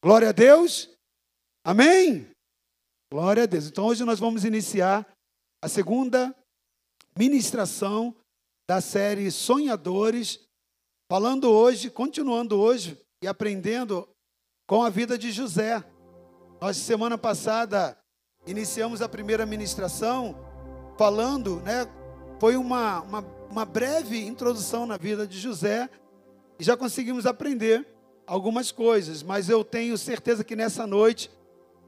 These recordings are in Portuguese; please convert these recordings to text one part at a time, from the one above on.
Glória a Deus. Amém? Glória a Deus. Então hoje nós vamos iniciar a segunda ministração da série Sonhadores, falando hoje, continuando hoje e aprendendo com a vida de José. Nós semana passada iniciamos a primeira ministração falando, né? Foi uma, uma, uma breve introdução na vida de José e já conseguimos aprender algumas coisas, mas eu tenho certeza que nessa noite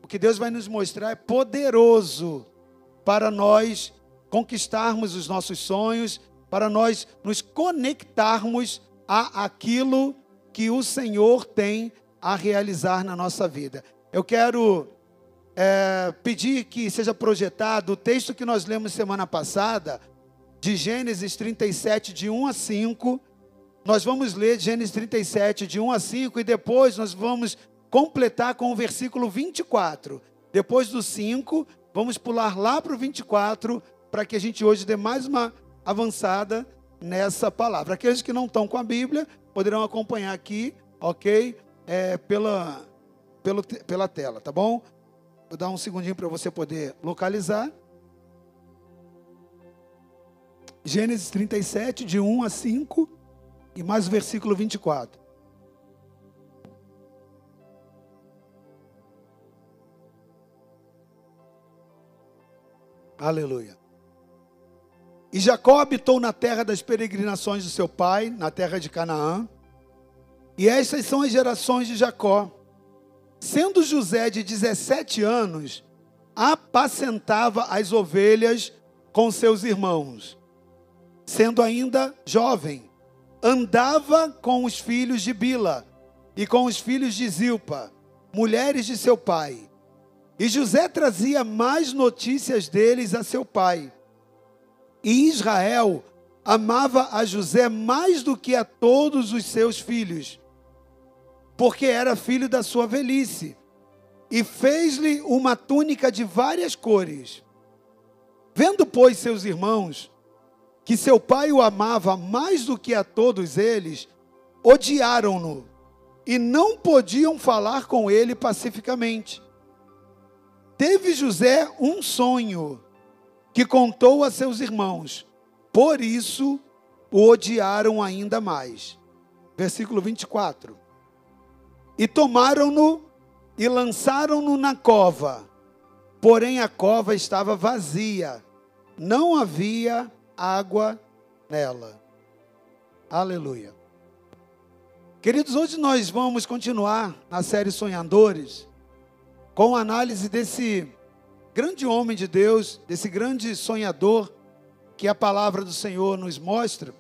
o que Deus vai nos mostrar é poderoso para nós conquistarmos os nossos sonhos, para nós nos conectarmos a aquilo que o Senhor tem a realizar na nossa vida. Eu quero é, pedir que seja projetado o texto que nós lemos semana passada, de Gênesis 37, de 1 a 5 nós vamos ler Gênesis 37, de 1 a 5, e depois nós vamos completar com o versículo 24. Depois do 5, vamos pular lá para o 24, para que a gente hoje dê mais uma avançada nessa palavra. Aqueles que não estão com a Bíblia poderão acompanhar aqui, ok? É, pela, pelo, pela tela, tá bom? Vou dar um segundinho para você poder localizar. Gênesis 37, de 1 a 5. E mais o versículo 24. Aleluia. E Jacó habitou na terra das peregrinações de seu pai, na terra de Canaã. E estas são as gerações de Jacó. Sendo José de 17 anos, apacentava as ovelhas com seus irmãos. Sendo ainda jovem, andava com os filhos de Bila e com os filhos de Zilpa, mulheres de seu pai. E José trazia mais notícias deles a seu pai. E Israel amava a José mais do que a todos os seus filhos, porque era filho da sua velhice, e fez-lhe uma túnica de várias cores. Vendo, pois, seus irmãos que seu pai o amava mais do que a todos eles, odiaram-no e não podiam falar com ele pacificamente. Teve José um sonho que contou a seus irmãos, por isso o odiaram ainda mais. Versículo 24. E tomaram-no e lançaram-no na cova, porém a cova estava vazia, não havia água nela. Aleluia. Queridos, hoje nós vamos continuar na série Sonhadores com a análise desse grande homem de Deus, desse grande sonhador que a palavra do Senhor nos mostra,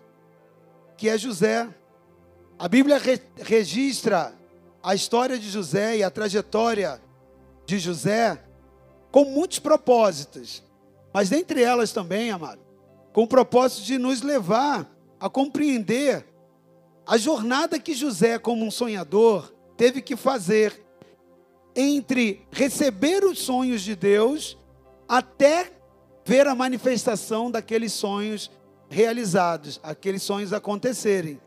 que é José. A Bíblia re registra a história de José e a trajetória de José com muitos propósitos, mas dentre elas também, amado, com o propósito de nos levar a compreender a jornada que José, como um sonhador, teve que fazer entre receber os sonhos de Deus até ver a manifestação daqueles sonhos realizados, aqueles sonhos acontecerem.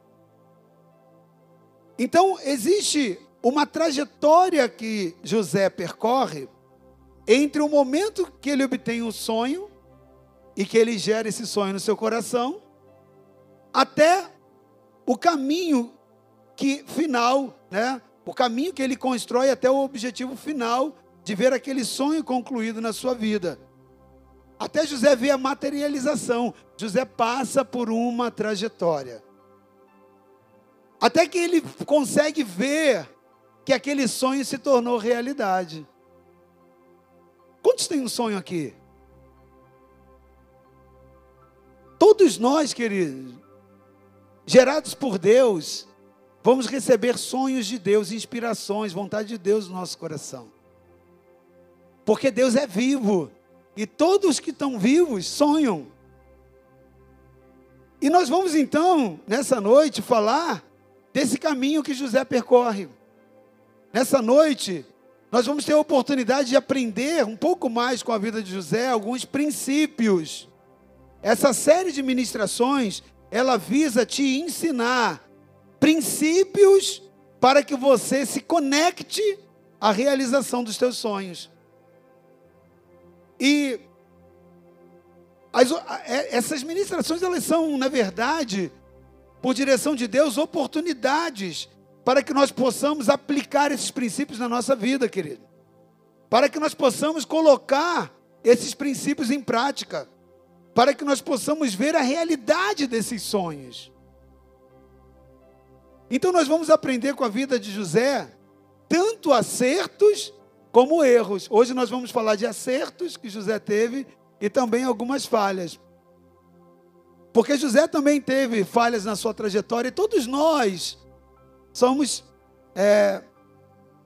Então, existe uma trajetória que José percorre entre o momento que ele obtém o sonho e que ele gera esse sonho no seu coração, até o caminho que final, né? O caminho que ele constrói até o objetivo final de ver aquele sonho concluído na sua vida. Até José vê a materialização. José passa por uma trajetória. Até que ele consegue ver que aquele sonho se tornou realidade. Quantos têm um sonho aqui? Todos nós, queridos, gerados por Deus, vamos receber sonhos de Deus, inspirações, vontade de Deus no nosso coração. Porque Deus é vivo e todos que estão vivos sonham. E nós vamos então, nessa noite, falar desse caminho que José percorre. Nessa noite, nós vamos ter a oportunidade de aprender um pouco mais com a vida de José, alguns princípios essa série de ministrações, ela visa te ensinar princípios para que você se conecte a realização dos teus sonhos. E as, é, essas ministrações, elas são, na verdade, por direção de Deus, oportunidades para que nós possamos aplicar esses princípios na nossa vida, querido. Para que nós possamos colocar esses princípios em prática. Para que nós possamos ver a realidade desses sonhos. Então nós vamos aprender com a vida de José tanto acertos como erros. Hoje nós vamos falar de acertos que José teve e também algumas falhas. Porque José também teve falhas na sua trajetória e todos nós somos, é,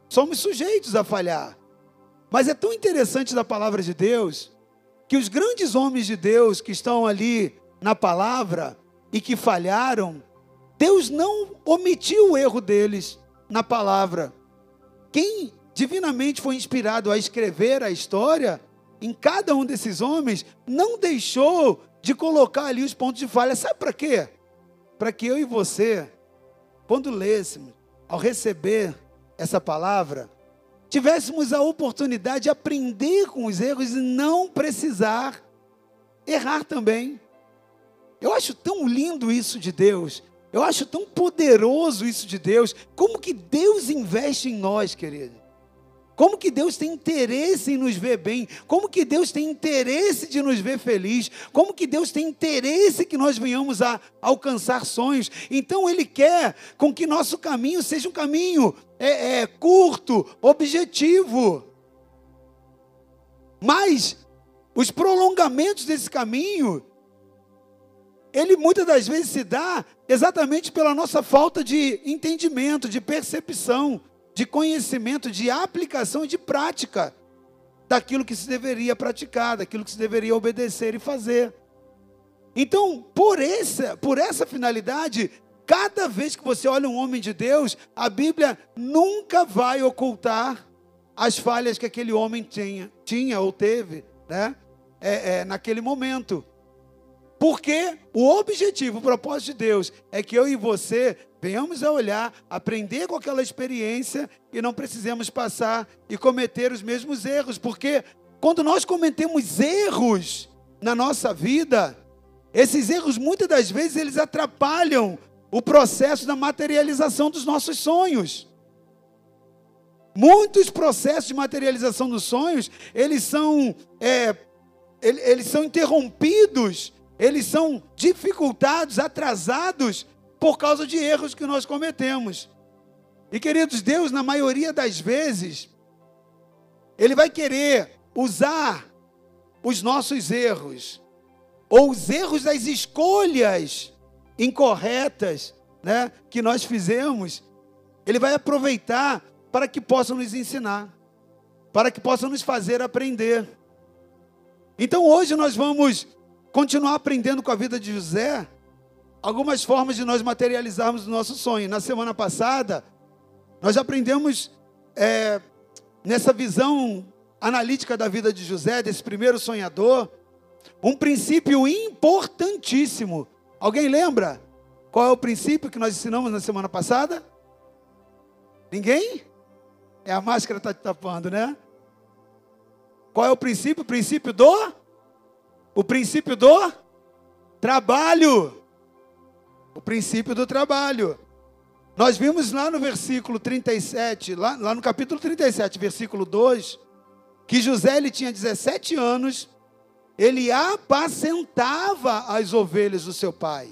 somos sujeitos a falhar. Mas é tão interessante da palavra de Deus que os grandes homens de Deus que estão ali na palavra e que falharam, Deus não omitiu o erro deles na palavra. Quem divinamente foi inspirado a escrever a história em cada um desses homens, não deixou de colocar ali os pontos de falha. Sabe para quê? Para que eu e você, quando lêssemos, ao receber essa palavra, tivéssemos a oportunidade de aprender com os erros e não precisar errar também. Eu acho tão lindo isso de Deus. Eu acho tão poderoso isso de Deus. Como que Deus investe em nós, querido? Como que Deus tem interesse em nos ver bem? Como que Deus tem interesse de nos ver feliz? Como que Deus tem interesse que nós venhamos a alcançar sonhos? Então Ele quer com que nosso caminho seja um caminho é, é, curto, objetivo. Mas os prolongamentos desse caminho, ele muitas das vezes se dá exatamente pela nossa falta de entendimento, de percepção de conhecimento, de aplicação e de prática daquilo que se deveria praticar, daquilo que se deveria obedecer e fazer. Então, por essa, por essa finalidade, cada vez que você olha um homem de Deus, a Bíblia nunca vai ocultar as falhas que aquele homem tinha, tinha ou teve, né? É, é, naquele momento. Porque o objetivo, o propósito de Deus é que eu e você venhamos a olhar, aprender com aquela experiência e não precisemos passar e cometer os mesmos erros. Porque quando nós cometemos erros na nossa vida, esses erros muitas das vezes eles atrapalham o processo da materialização dos nossos sonhos. Muitos processos de materialização dos sonhos, eles são, é, eles são interrompidos eles são dificultados, atrasados por causa de erros que nós cometemos. E queridos, Deus, na maioria das vezes, Ele vai querer usar os nossos erros, ou os erros das escolhas incorretas né, que nós fizemos, Ele vai aproveitar para que possa nos ensinar, para que possa nos fazer aprender. Então hoje nós vamos continuar aprendendo com a vida de José algumas formas de nós materializarmos o nosso sonho. Na semana passada, nós aprendemos é, nessa visão analítica da vida de José, desse primeiro sonhador, um princípio importantíssimo. Alguém lembra? Qual é o princípio que nós ensinamos na semana passada? Ninguém? É a máscara está te tapando, né? Qual é o princípio? O princípio do o princípio do trabalho. O princípio do trabalho. Nós vimos lá no versículo 37, lá, lá no capítulo 37, versículo 2, que José ele tinha 17 anos, ele apacentava as ovelhas do seu pai.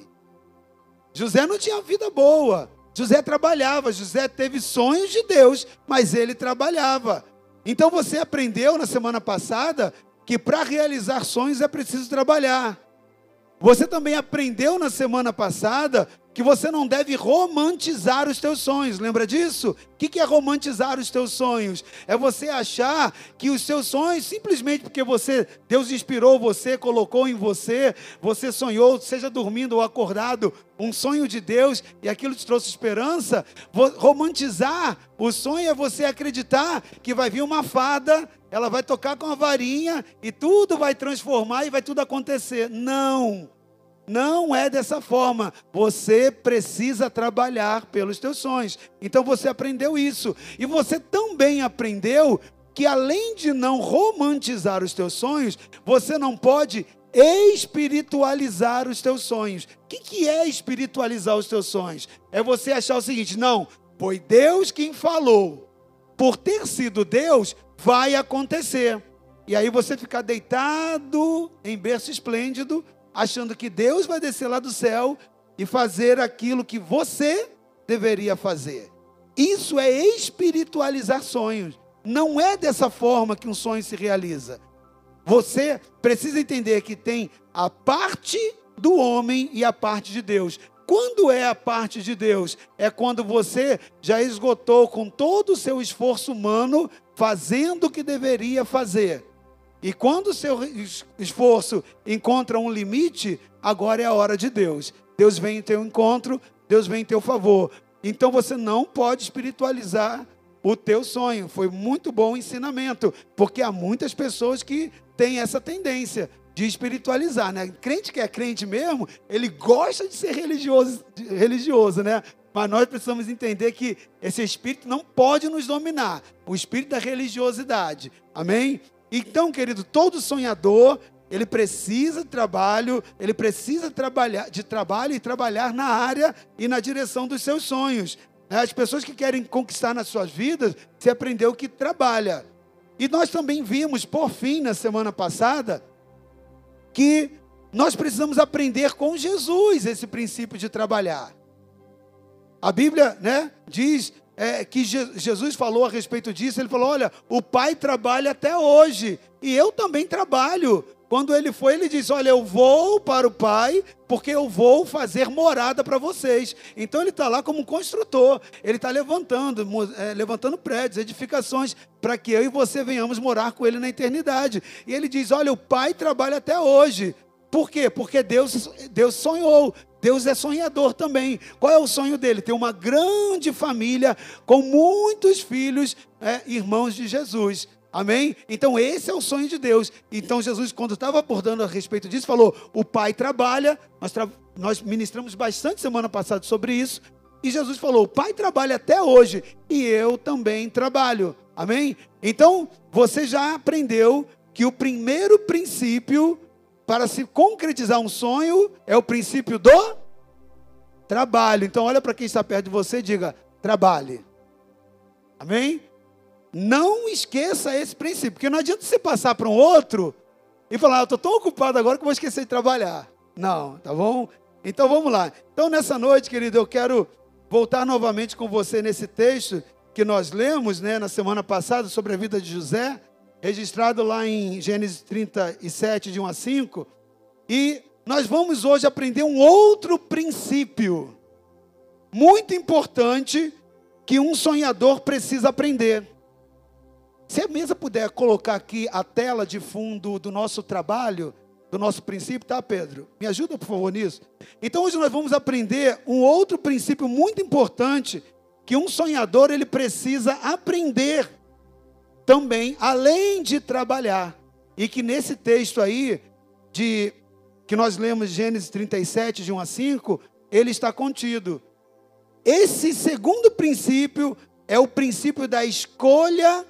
José não tinha vida boa. José trabalhava, José teve sonhos de Deus, mas ele trabalhava. Então você aprendeu na semana passada que para realizar sonhos é preciso trabalhar. Você também aprendeu na semana passada que você não deve romantizar os teus sonhos. Lembra disso? O que é romantizar os teus sonhos? É você achar que os seus sonhos, simplesmente porque você, Deus inspirou você, colocou em você, você sonhou, seja dormindo ou acordado, um sonho de Deus e aquilo te trouxe esperança. Romantizar o sonho é você acreditar que vai vir uma fada, ela vai tocar com a varinha e tudo vai transformar e vai tudo acontecer. Não! Não é dessa forma. Você precisa trabalhar pelos teus sonhos. Então você aprendeu isso. E você também aprendeu que além de não romantizar os teus sonhos, você não pode espiritualizar os teus sonhos. O que, que é espiritualizar os teus sonhos? É você achar o seguinte: não, foi Deus quem falou. Por ter sido Deus, vai acontecer. E aí você fica deitado em berço esplêndido, achando que Deus vai descer lá do céu e fazer aquilo que você deveria fazer. Isso é espiritualizar sonhos. Não é dessa forma que um sonho se realiza. Você precisa entender que tem a parte do homem e a parte de Deus. Quando é a parte de Deus? É quando você já esgotou com todo o seu esforço humano fazendo o que deveria fazer. E quando o seu esforço encontra um limite, agora é a hora de Deus. Deus vem em teu encontro, Deus vem em teu favor. Então você não pode espiritualizar o teu sonho. Foi muito bom o ensinamento, porque há muitas pessoas que têm essa tendência de espiritualizar, né? Crente que é crente mesmo, ele gosta de ser religioso, religioso, né? Mas nós precisamos entender que esse espírito não pode nos dominar, o espírito da religiosidade. Amém? Então, querido, todo sonhador, ele precisa de trabalho, ele precisa trabalhar, de trabalho e trabalhar na área e na direção dos seus sonhos. Né? As pessoas que querem conquistar nas suas vidas, você aprendeu que trabalha. E nós também vimos, por fim, na semana passada, que nós precisamos aprender com Jesus esse princípio de trabalhar. A Bíblia né, diz é, que Jesus falou a respeito disso. Ele falou: Olha, o Pai trabalha até hoje, e eu também trabalho. Quando ele foi, ele disse: Olha, eu vou para o Pai, porque eu vou fazer morada para vocês. Então ele está lá como construtor, ele está levantando, é, levantando prédios, edificações, para que eu e você venhamos morar com ele na eternidade. E ele diz: Olha, o Pai trabalha até hoje. Por quê? Porque Deus, Deus sonhou, Deus é sonhador também. Qual é o sonho dele? Ter uma grande família com muitos filhos, é, irmãos de Jesus. Amém? Então, esse é o sonho de Deus. Então, Jesus, quando estava abordando a respeito disso, falou: o Pai trabalha. Nós, tra nós ministramos bastante semana passada sobre isso. E Jesus falou: o Pai trabalha até hoje e eu também trabalho. Amém? Então, você já aprendeu que o primeiro princípio para se concretizar um sonho é o princípio do trabalho. Então, olha para quem está perto de você e diga: trabalhe. Amém? Não esqueça esse princípio, porque não adianta você passar para um outro e falar, ah, eu estou tão ocupado agora que vou esquecer de trabalhar. Não, tá bom? Então vamos lá. Então nessa noite, querido, eu quero voltar novamente com você nesse texto que nós lemos né, na semana passada sobre a vida de José, registrado lá em Gênesis 37, de 1 a 5. E nós vamos hoje aprender um outro princípio muito importante que um sonhador precisa aprender. Se a mesa puder colocar aqui a tela de fundo do nosso trabalho, do nosso princípio, tá, Pedro? Me ajuda, por favor, nisso. Então, hoje nós vamos aprender um outro princípio muito importante que um sonhador ele precisa aprender também, além de trabalhar. E que nesse texto aí, de que nós lemos Gênesis 37, de 1 a 5, ele está contido. Esse segundo princípio é o princípio da escolha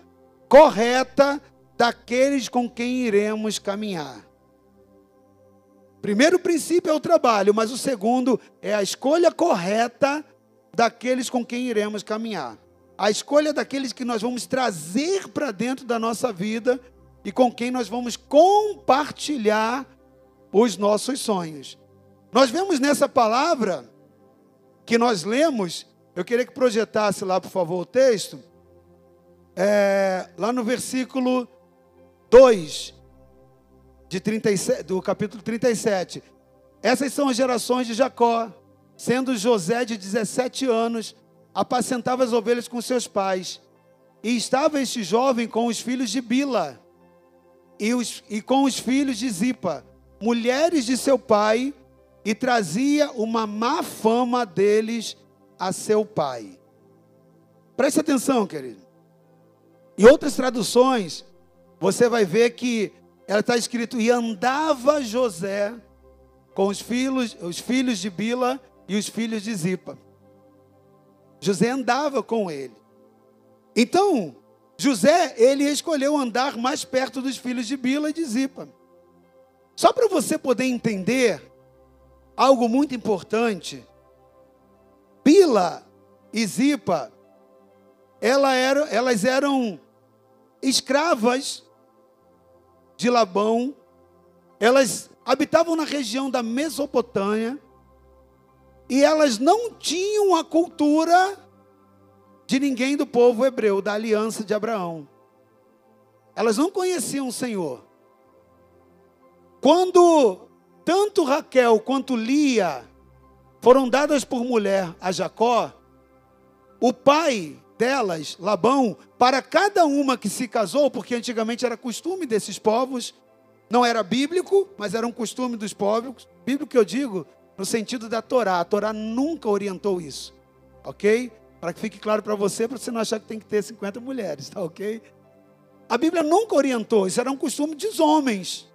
correta daqueles com quem iremos caminhar. Primeiro princípio é o trabalho, mas o segundo é a escolha correta daqueles com quem iremos caminhar. A escolha daqueles que nós vamos trazer para dentro da nossa vida e com quem nós vamos compartilhar os nossos sonhos. Nós vemos nessa palavra que nós lemos, eu queria que projetasse lá, por favor, o texto é, lá no versículo 2 de 37, do capítulo 37. Essas são as gerações de Jacó, sendo José de 17 anos, apacentava as ovelhas com seus pais. E estava este jovem com os filhos de Bila e, os, e com os filhos de Zipa, mulheres de seu pai, e trazia uma má fama deles a seu pai. Preste atenção, querido. Em outras traduções, você vai ver que ela está escrito: e andava José com os filhos, os filhos de Bila e os filhos de Zipa. José andava com ele. Então, José, ele escolheu andar mais perto dos filhos de Bila e de Zipa. Só para você poder entender algo muito importante, Bila e Zipa, ela era, elas eram escravas de Labão, elas habitavam na região da Mesopotâmia, e elas não tinham a cultura de ninguém do povo hebreu, da aliança de Abraão. Elas não conheciam o Senhor. Quando tanto Raquel quanto Lia foram dadas por mulher a Jacó, o pai delas, Labão, para cada uma que se casou, porque antigamente era costume desses povos, não era bíblico, mas era um costume dos povos, bíblico que eu digo, no sentido da Torá. A Torá nunca orientou isso, ok? Para que fique claro para você, para você não achar que tem que ter 50 mulheres, tá ok? A Bíblia nunca orientou, isso era um costume dos homens.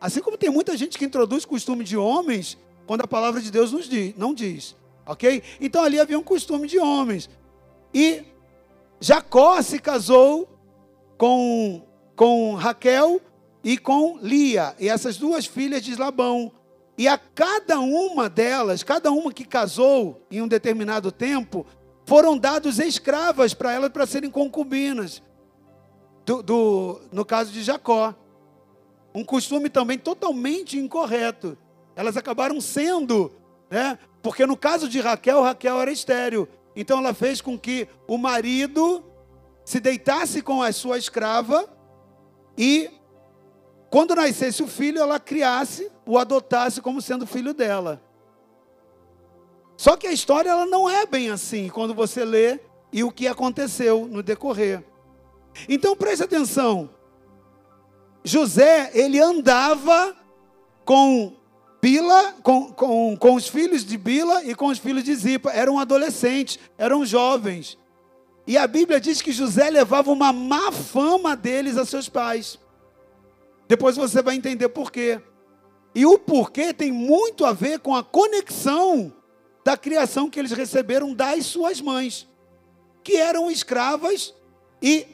Assim como tem muita gente que introduz costume de homens, quando a palavra de Deus nos diz, não diz, ok? Então ali havia um costume de homens. E Jacó se casou com, com Raquel e com Lia, e essas duas filhas de Labão. E a cada uma delas, cada uma que casou em um determinado tempo, foram dados escravas para elas para serem concubinas. Do, do, no caso de Jacó. Um costume também totalmente incorreto. Elas acabaram sendo, né? Porque no caso de Raquel, Raquel era estéreo. Então ela fez com que o marido se deitasse com a sua escrava e quando nascesse o filho, ela criasse, o adotasse como sendo filho dela. Só que a história ela não é bem assim quando você lê e o que aconteceu no decorrer. Então preste atenção. José, ele andava com Bila, com, com, com os filhos de Bila e com os filhos de Zipa. Eram adolescentes, eram jovens. E a Bíblia diz que José levava uma má fama deles a seus pais. Depois você vai entender por quê. E o porquê tem muito a ver com a conexão da criação que eles receberam das suas mães, que eram escravas e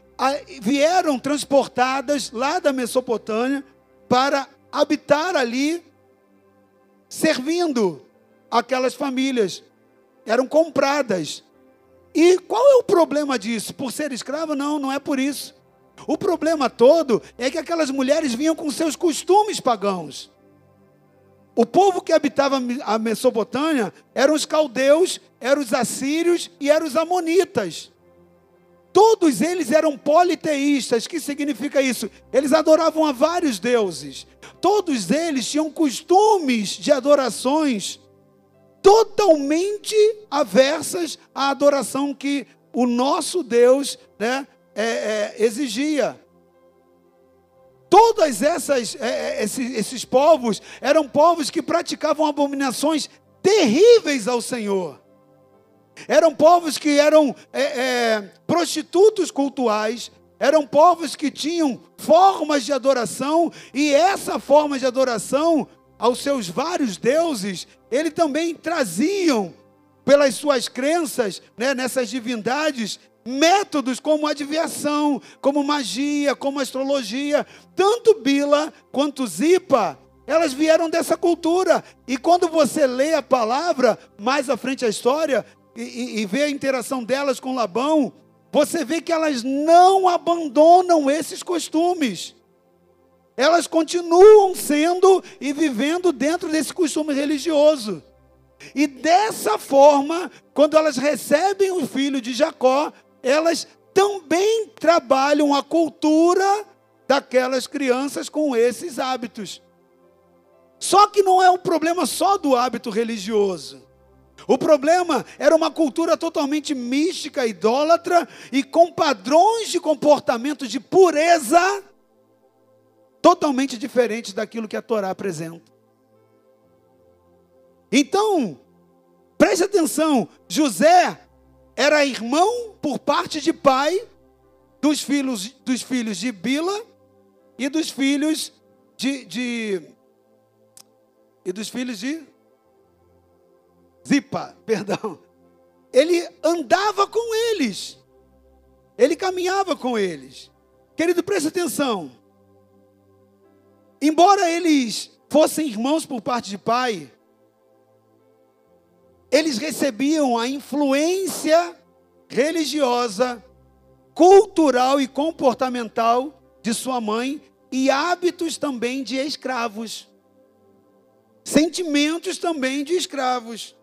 vieram transportadas lá da Mesopotâmia para habitar ali, servindo aquelas famílias. Eram compradas. E qual é o problema disso? Por ser escrava? Não, não é por isso. O problema todo é que aquelas mulheres vinham com seus costumes pagãos. O povo que habitava a Mesopotâmia eram os caldeus, eram os assírios e eram os amonitas. Todos eles eram politeístas. que significa isso? Eles adoravam a vários deuses. Todos eles tinham costumes de adorações totalmente aversas à adoração que o nosso Deus né, é, é, exigia. Todas essas é, é, esses, esses povos eram povos que praticavam abominações terríveis ao Senhor. Eram povos que eram é, é, prostitutos cultuais, eram povos que tinham formas de adoração, e essa forma de adoração aos seus vários deuses, ele também traziam, pelas suas crenças né, nessas divindades, métodos como adivinhação, como magia, como astrologia. Tanto Bila quanto Zipa, elas vieram dessa cultura. E quando você lê a palavra, mais à frente a história, e, e, e vê a interação delas com Labão, você vê que elas não abandonam esses costumes. Elas continuam sendo e vivendo dentro desse costume religioso. E dessa forma, quando elas recebem o filho de Jacó, elas também trabalham a cultura daquelas crianças com esses hábitos. Só que não é um problema só do hábito religioso. O problema era uma cultura totalmente mística, idólatra e com padrões de comportamento de pureza totalmente diferentes daquilo que a Torá apresenta. Então, preste atenção: José era irmão por parte de pai dos filhos, dos filhos de Bila e dos filhos de, de e dos filhos de Zipa, perdão. Ele andava com eles. Ele caminhava com eles. Querido, preste atenção. Embora eles fossem irmãos por parte de pai, eles recebiam a influência religiosa, cultural e comportamental de sua mãe e hábitos também de escravos. Sentimentos também de escravos.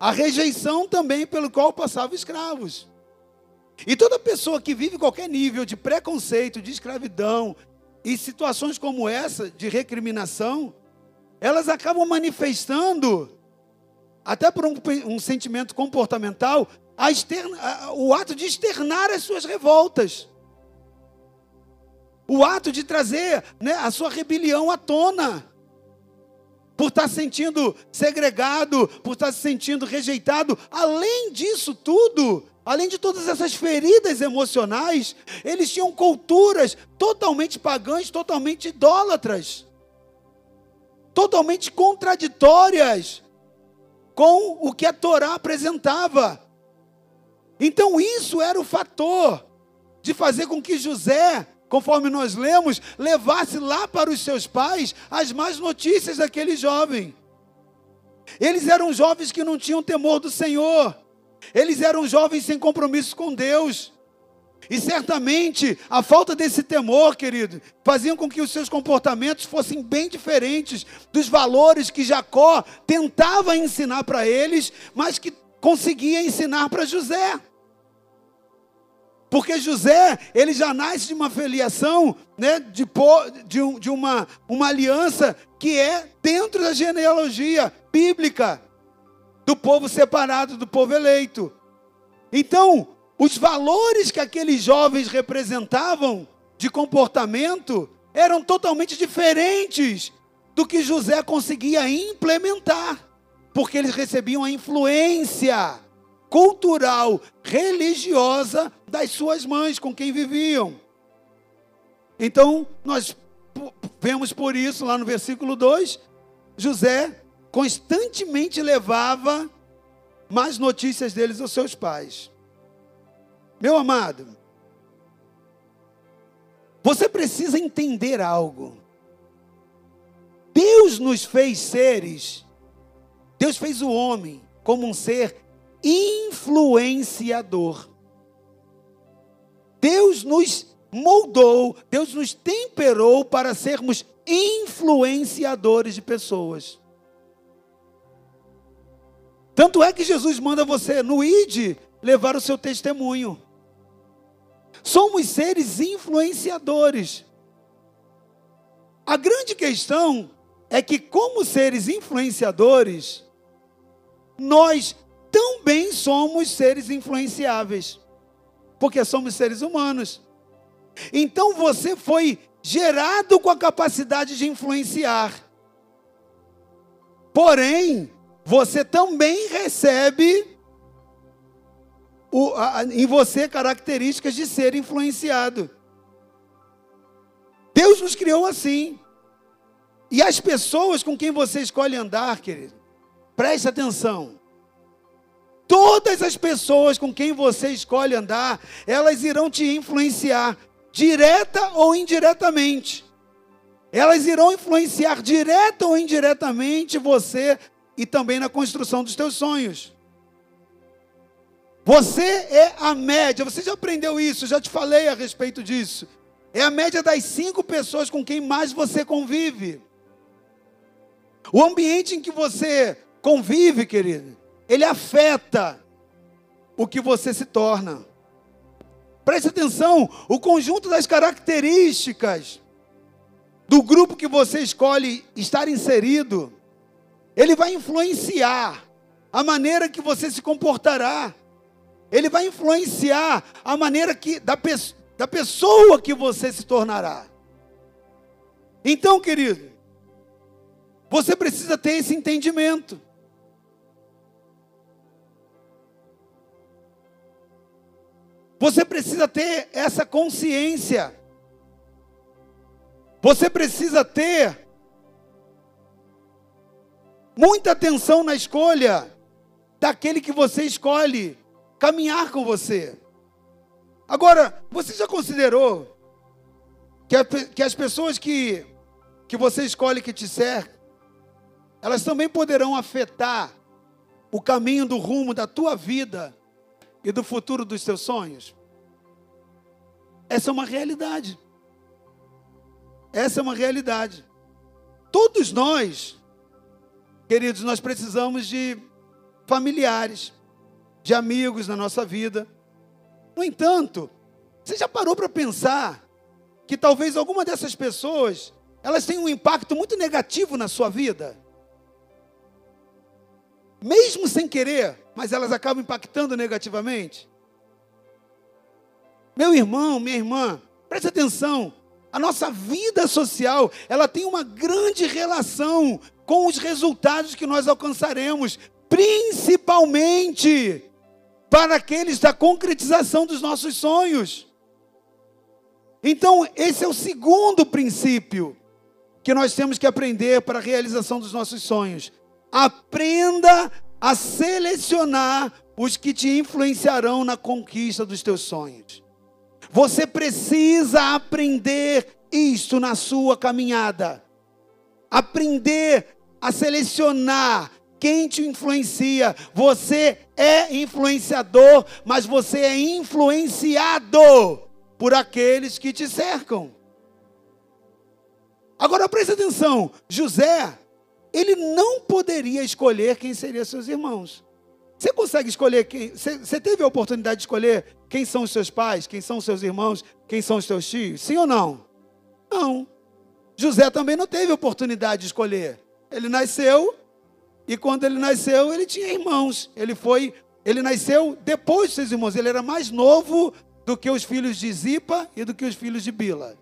A rejeição também pelo qual passavam escravos. E toda pessoa que vive qualquer nível de preconceito, de escravidão e situações como essa de recriminação, elas acabam manifestando, até por um, um sentimento comportamental, externa, a, o ato de externar as suas revoltas. O ato de trazer né, a sua rebelião à tona. Por estar se sentindo segregado, por estar se sentindo rejeitado. Além disso tudo, Além de todas essas feridas emocionais, eles tinham culturas totalmente pagãs, totalmente idólatras, totalmente contraditórias com o que a Torá apresentava. Então, isso era o fator de fazer com que José, conforme nós lemos, levasse lá para os seus pais as más notícias daquele jovem. Eles eram jovens que não tinham temor do Senhor. Eles eram jovens sem compromisso com Deus. E certamente a falta desse temor, querido, fazia com que os seus comportamentos fossem bem diferentes dos valores que Jacó tentava ensinar para eles, mas que conseguia ensinar para José. Porque José, ele já nasce de uma filiação, né, de, de, de uma, uma aliança que é dentro da genealogia bíblica do povo separado, do povo eleito. Então, os valores que aqueles jovens representavam de comportamento eram totalmente diferentes do que José conseguia implementar, porque eles recebiam a influência cultural, religiosa das suas mães com quem viviam. Então, nós vemos por isso lá no versículo 2, José constantemente levava mais notícias deles aos seus pais. Meu amado, você precisa entender algo. Deus nos fez seres, Deus fez o homem como um ser influenciador. Deus nos moldou, Deus nos temperou para sermos influenciadores de pessoas. Tanto é que Jesus manda você, no ID, levar o seu testemunho. Somos seres influenciadores. A grande questão é que, como seres influenciadores, nós também somos seres influenciáveis, porque somos seres humanos. Então você foi gerado com a capacidade de influenciar. Porém, você também recebe o, a, em você características de ser influenciado. Deus nos criou assim. E as pessoas com quem você escolhe andar, querido, preste atenção. Todas as pessoas com quem você escolhe andar, elas irão te influenciar, direta ou indiretamente. Elas irão influenciar direta ou indiretamente você e também na construção dos teus sonhos. Você é a média, você já aprendeu isso, já te falei a respeito disso. É a média das cinco pessoas com quem mais você convive. O ambiente em que você convive, querido, ele afeta o que você se torna. Preste atenção, o conjunto das características do grupo que você escolhe estar inserido ele vai influenciar a maneira que você se comportará. Ele vai influenciar a maneira que da, pe da pessoa que você se tornará. Então, querido, você precisa ter esse entendimento. Você precisa ter essa consciência. Você precisa ter muita atenção na escolha daquele que você escolhe caminhar com você. Agora, você já considerou que, a, que as pessoas que, que você escolhe que te cercam, elas também poderão afetar o caminho do rumo da tua vida e do futuro dos teus sonhos? Essa é uma realidade. Essa é uma realidade. Todos nós, queridos, nós precisamos de familiares, de amigos na nossa vida. No entanto, você já parou para pensar que talvez alguma dessas pessoas, elas tenham um impacto muito negativo na sua vida? Mesmo sem querer, mas elas acabam impactando negativamente? Meu irmão, minha irmã, preste atenção. A nossa vida social, ela tem uma grande relação com os resultados que nós alcançaremos, principalmente para aqueles da concretização dos nossos sonhos. Então, esse é o segundo princípio que nós temos que aprender para a realização dos nossos sonhos. Aprenda a selecionar os que te influenciarão na conquista dos teus sonhos. Você precisa aprender isto na sua caminhada. Aprender a selecionar quem te influencia. Você é influenciador, mas você é influenciado por aqueles que te cercam. Agora preste atenção: José, ele não poderia escolher quem seriam seus irmãos. Você consegue escolher quem? Você, teve a oportunidade de escolher quem são os seus pais, quem são os seus irmãos, quem são os seus tios? Sim ou não? Não. José também não teve oportunidade de escolher. Ele nasceu e quando ele nasceu, ele tinha irmãos. Ele foi, ele nasceu depois dos seus irmãos. Ele era mais novo do que os filhos de Zipa e do que os filhos de Bila.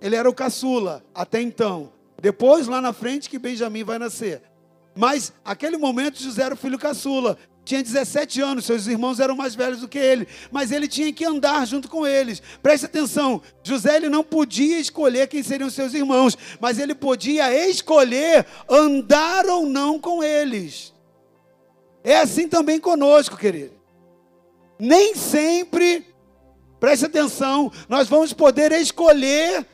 Ele era o caçula até então. Depois, lá na frente, que Benjamim vai nascer. Mas, aquele momento, José era o filho caçula tinha 17 anos, seus irmãos eram mais velhos do que ele, mas ele tinha que andar junto com eles. Preste atenção, José ele não podia escolher quem seriam seus irmãos, mas ele podia escolher andar ou não com eles. É assim também conosco, querido. Nem sempre, preste atenção, nós vamos poder escolher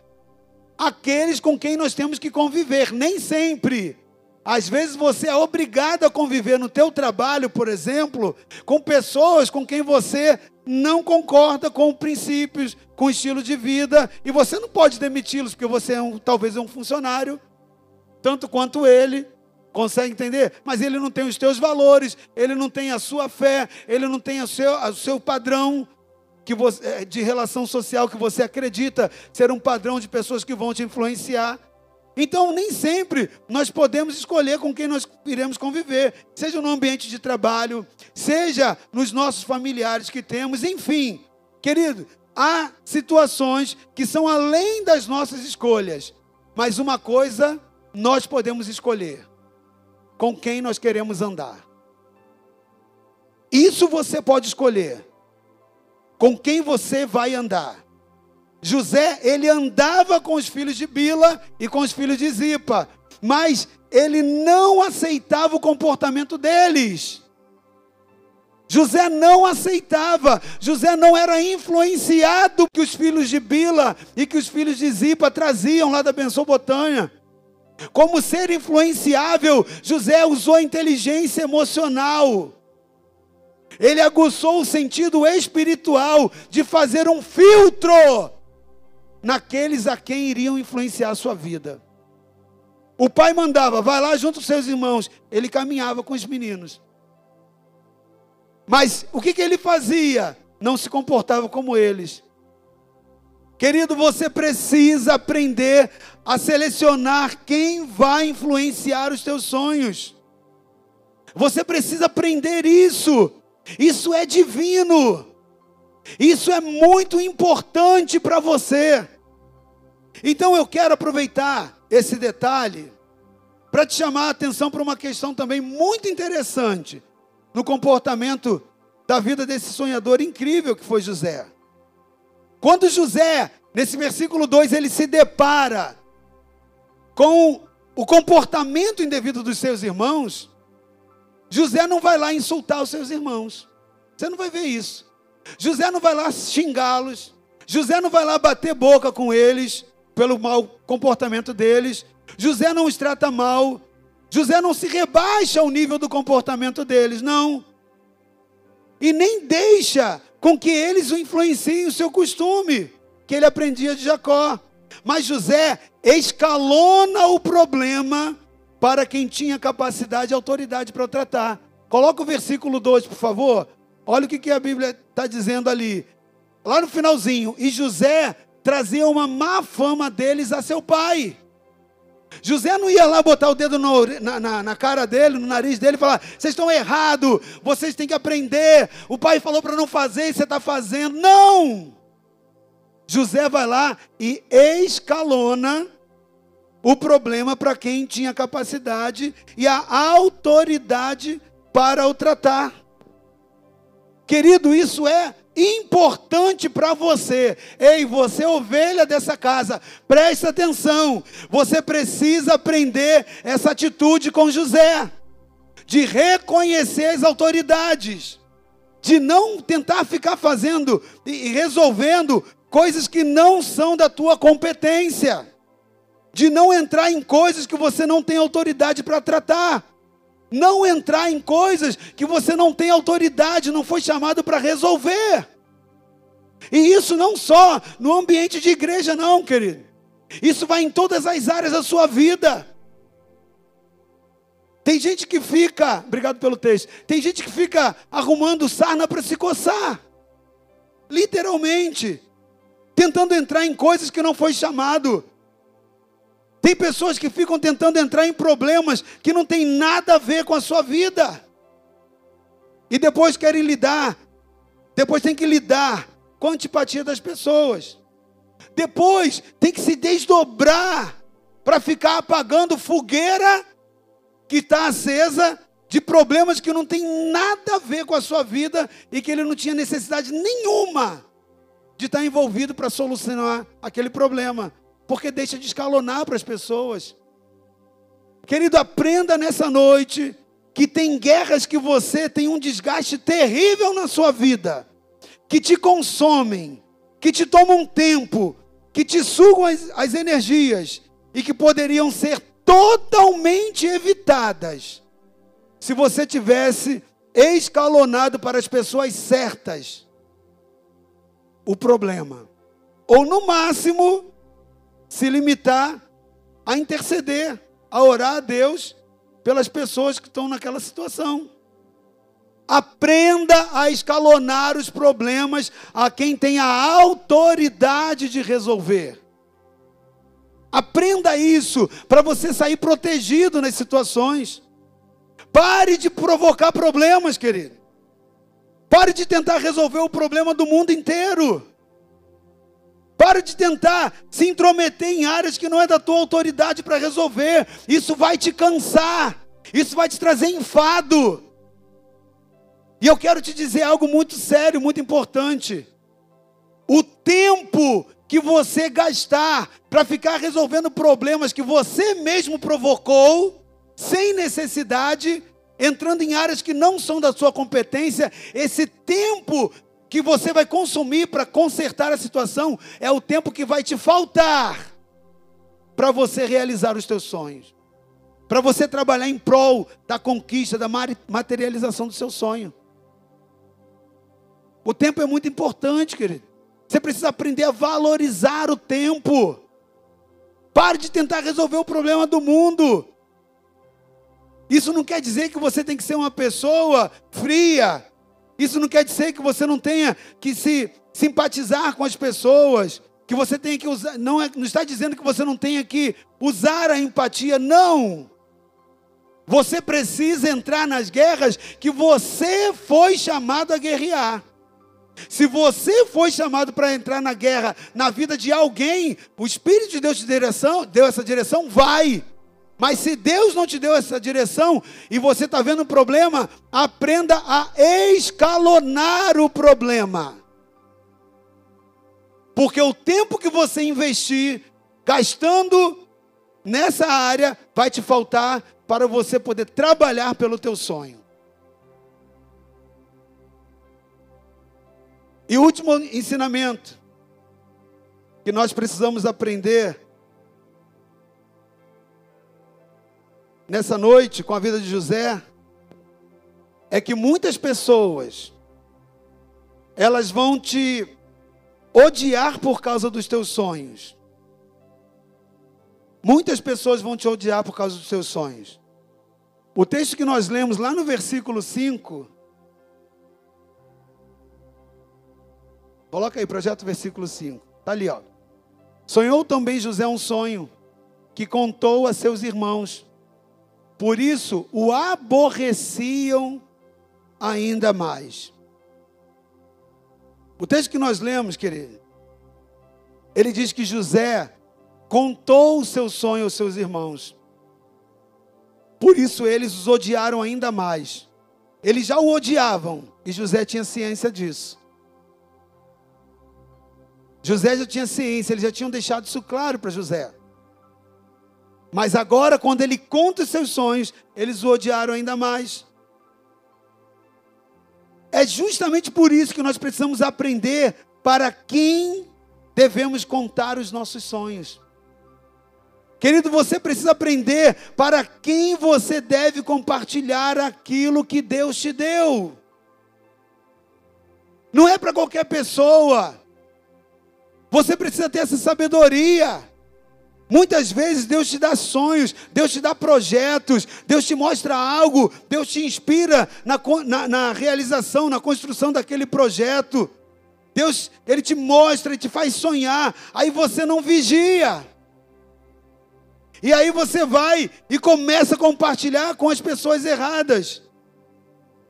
aqueles com quem nós temos que conviver, nem sempre. Às vezes você é obrigado a conviver no teu trabalho, por exemplo, com pessoas com quem você não concorda com princípios, com estilo de vida, e você não pode demiti-los porque você é um, talvez é um funcionário, tanto quanto ele. Consegue entender? Mas ele não tem os teus valores, ele não tem a sua fé, ele não tem o seu, o seu padrão que você, eh, de relação social que você acredita ser um padrão de pessoas que vão te influenciar. Então, nem sempre nós podemos escolher com quem nós iremos conviver, seja no ambiente de trabalho, seja nos nossos familiares que temos, enfim. Querido, há situações que são além das nossas escolhas, mas uma coisa nós podemos escolher: com quem nós queremos andar. Isso você pode escolher. Com quem você vai andar. José, ele andava com os filhos de Bila e com os filhos de Zipa, mas ele não aceitava o comportamento deles. José não aceitava, José não era influenciado que os filhos de Bila e que os filhos de Zipa traziam lá da Botânia. Como ser influenciável, José usou inteligência emocional. Ele aguçou o sentido espiritual de fazer um filtro naqueles a quem iriam influenciar a sua vida. O pai mandava, vai lá junto com seus irmãos. Ele caminhava com os meninos. Mas o que, que ele fazia? Não se comportava como eles. Querido, você precisa aprender a selecionar quem vai influenciar os teus sonhos. Você precisa aprender isso. Isso é divino. Isso é muito importante para você. Então eu quero aproveitar esse detalhe para te chamar a atenção para uma questão também muito interessante no comportamento da vida desse sonhador incrível que foi José. Quando José, nesse versículo 2, ele se depara com o comportamento indevido dos seus irmãos, José não vai lá insultar os seus irmãos. Você não vai ver isso. José não vai lá xingá-los. José não vai lá bater boca com eles pelo mau comportamento deles. José não os trata mal. José não se rebaixa ao nível do comportamento deles, não. E nem deixa com que eles o influenciem o seu costume, que ele aprendia de Jacó. Mas José escalona o problema para quem tinha capacidade e autoridade para tratar. Coloca o versículo 2, por favor. Olha o que, que a Bíblia está dizendo ali. Lá no finalzinho. E José trazia uma má fama deles a seu pai. José não ia lá botar o dedo no, na, na, na, cara dele, no nariz dele e falar: vocês estão errados, vocês têm que aprender. O pai falou para não fazer e você está fazendo. Não! José vai lá e escalona o problema para quem tinha capacidade e a autoridade para o tratar. Querido, isso é importante para você. Ei, você ovelha dessa casa, preste atenção. Você precisa aprender essa atitude com José, de reconhecer as autoridades, de não tentar ficar fazendo e resolvendo coisas que não são da tua competência, de não entrar em coisas que você não tem autoridade para tratar. Não entrar em coisas que você não tem autoridade, não foi chamado para resolver. E isso não só no ambiente de igreja, não, querido. Isso vai em todas as áreas da sua vida. Tem gente que fica, obrigado pelo texto, tem gente que fica arrumando sarna para se coçar. Literalmente. Tentando entrar em coisas que não foi chamado. Tem pessoas que ficam tentando entrar em problemas que não tem nada a ver com a sua vida. E depois querem lidar. Depois tem que lidar com a antipatia das pessoas. Depois tem que se desdobrar para ficar apagando fogueira que está acesa de problemas que não tem nada a ver com a sua vida e que ele não tinha necessidade nenhuma de estar envolvido para solucionar aquele problema porque deixa de escalonar para as pessoas. Querido, aprenda nessa noite que tem guerras que você tem um desgaste terrível na sua vida, que te consomem, que te tomam tempo, que te sugam as, as energias e que poderiam ser totalmente evitadas se você tivesse escalonado para as pessoas certas o problema. Ou no máximo, se limitar a interceder, a orar a Deus pelas pessoas que estão naquela situação. Aprenda a escalonar os problemas a quem tem a autoridade de resolver. Aprenda isso para você sair protegido nas situações. Pare de provocar problemas, querido. Pare de tentar resolver o problema do mundo inteiro. Para de tentar se intrometer em áreas que não é da tua autoridade para resolver. Isso vai te cansar. Isso vai te trazer enfado. E eu quero te dizer algo muito sério, muito importante. O tempo que você gastar para ficar resolvendo problemas que você mesmo provocou, sem necessidade, entrando em áreas que não são da sua competência, esse tempo que você vai consumir para consertar a situação é o tempo que vai te faltar para você realizar os teus sonhos. Para você trabalhar em prol da conquista, da materialização do seu sonho. O tempo é muito importante, querido. Você precisa aprender a valorizar o tempo. Pare de tentar resolver o problema do mundo. Isso não quer dizer que você tem que ser uma pessoa fria, isso não quer dizer que você não tenha que se simpatizar com as pessoas, que você tenha que usar, não, é, não está dizendo que você não tenha que usar a empatia, não. Você precisa entrar nas guerras que você foi chamado a guerrear. Se você foi chamado para entrar na guerra na vida de alguém, o Espírito de Deus te direção, deu essa direção, vai. Mas se Deus não te deu essa direção e você está vendo um problema, aprenda a escalonar o problema. Porque o tempo que você investir gastando nessa área vai te faltar para você poder trabalhar pelo teu sonho. E último ensinamento que nós precisamos aprender nessa noite com a vida de José é que muitas pessoas elas vão te odiar por causa dos teus sonhos. Muitas pessoas vão te odiar por causa dos seus sonhos. O texto que nós lemos lá no versículo 5. Coloca aí, projeto versículo 5. Está ali, ó. Sonhou também José um sonho que contou a seus irmãos. Por isso o aborreciam ainda mais. O texto que nós lemos, querido, ele diz que José contou o seu sonho aos seus irmãos. Por isso eles os odiaram ainda mais. Eles já o odiavam e José tinha ciência disso. José já tinha ciência, eles já tinham deixado isso claro para José. Mas agora, quando ele conta os seus sonhos, eles o odiaram ainda mais. É justamente por isso que nós precisamos aprender para quem devemos contar os nossos sonhos. Querido, você precisa aprender para quem você deve compartilhar aquilo que Deus te deu. Não é para qualquer pessoa. Você precisa ter essa sabedoria. Muitas vezes Deus te dá sonhos, Deus te dá projetos, Deus te mostra algo, Deus te inspira na, na, na, realização, na construção daquele projeto. Deus, Ele te mostra e te faz sonhar, aí você não vigia. E aí você vai e começa a compartilhar com as pessoas erradas.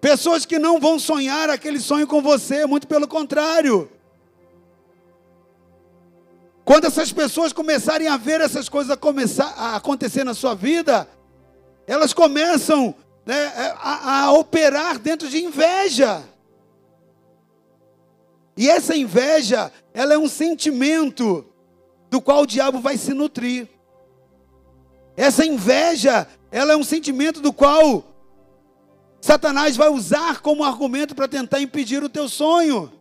Pessoas que não vão sonhar aquele sonho com você, muito pelo contrário. Quando essas pessoas começarem a ver essas coisas começar a acontecer na sua vida, elas começam né, é, a, a operar dentro de inveja. E essa inveja, ela é um sentimento do qual o diabo vai se nutrir. Essa inveja, ela é um sentimento do qual Satanás vai usar como argumento para tentar impedir o teu sonho,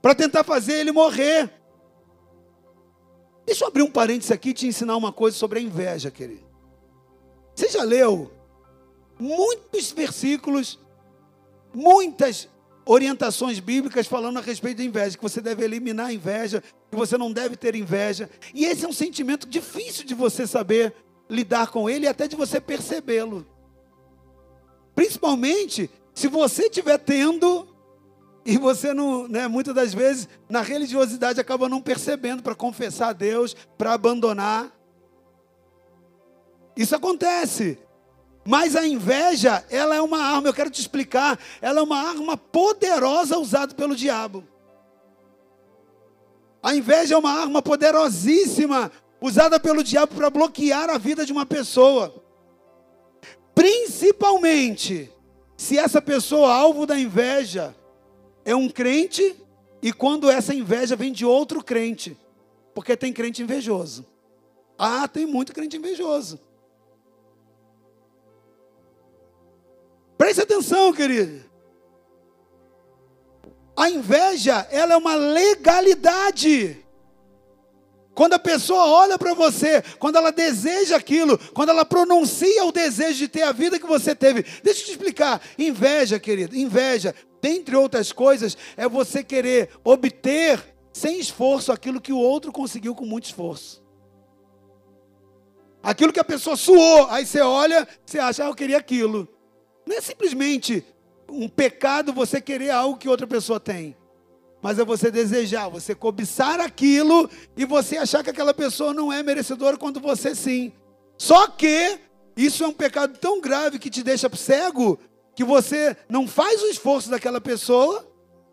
para tentar fazer ele morrer. Deixa eu abrir um parênteses aqui e te ensinar uma coisa sobre a inveja, querido. Você já leu muitos versículos, muitas orientações bíblicas falando a respeito da inveja, que você deve eliminar a inveja, que você não deve ter inveja. E esse é um sentimento difícil de você saber lidar com ele e até de você percebê-lo. Principalmente se você estiver tendo e você não, né, muitas das vezes, na religiosidade acaba não percebendo para confessar a Deus, para abandonar. Isso acontece. Mas a inveja, ela é uma arma, eu quero te explicar, ela é uma arma poderosa usada pelo diabo. A inveja é uma arma poderosíssima usada pelo diabo para bloquear a vida de uma pessoa. Principalmente se essa pessoa alvo da inveja é um crente e quando essa inveja vem de outro crente. Porque tem crente invejoso. Ah, tem muito crente invejoso. Preste atenção, querido. A inveja, ela é uma legalidade. Quando a pessoa olha para você, quando ela deseja aquilo, quando ela pronuncia o desejo de ter a vida que você teve. Deixa eu te explicar. Inveja, querido, inveja dentre outras coisas, é você querer obter sem esforço aquilo que o outro conseguiu com muito esforço. Aquilo que a pessoa suou, aí você olha, você acha, ah, eu queria aquilo. Não é simplesmente um pecado você querer algo que outra pessoa tem. Mas é você desejar, você cobiçar aquilo e você achar que aquela pessoa não é merecedora quando você sim. Só que isso é um pecado tão grave que te deixa cego que você não faz o esforço daquela pessoa,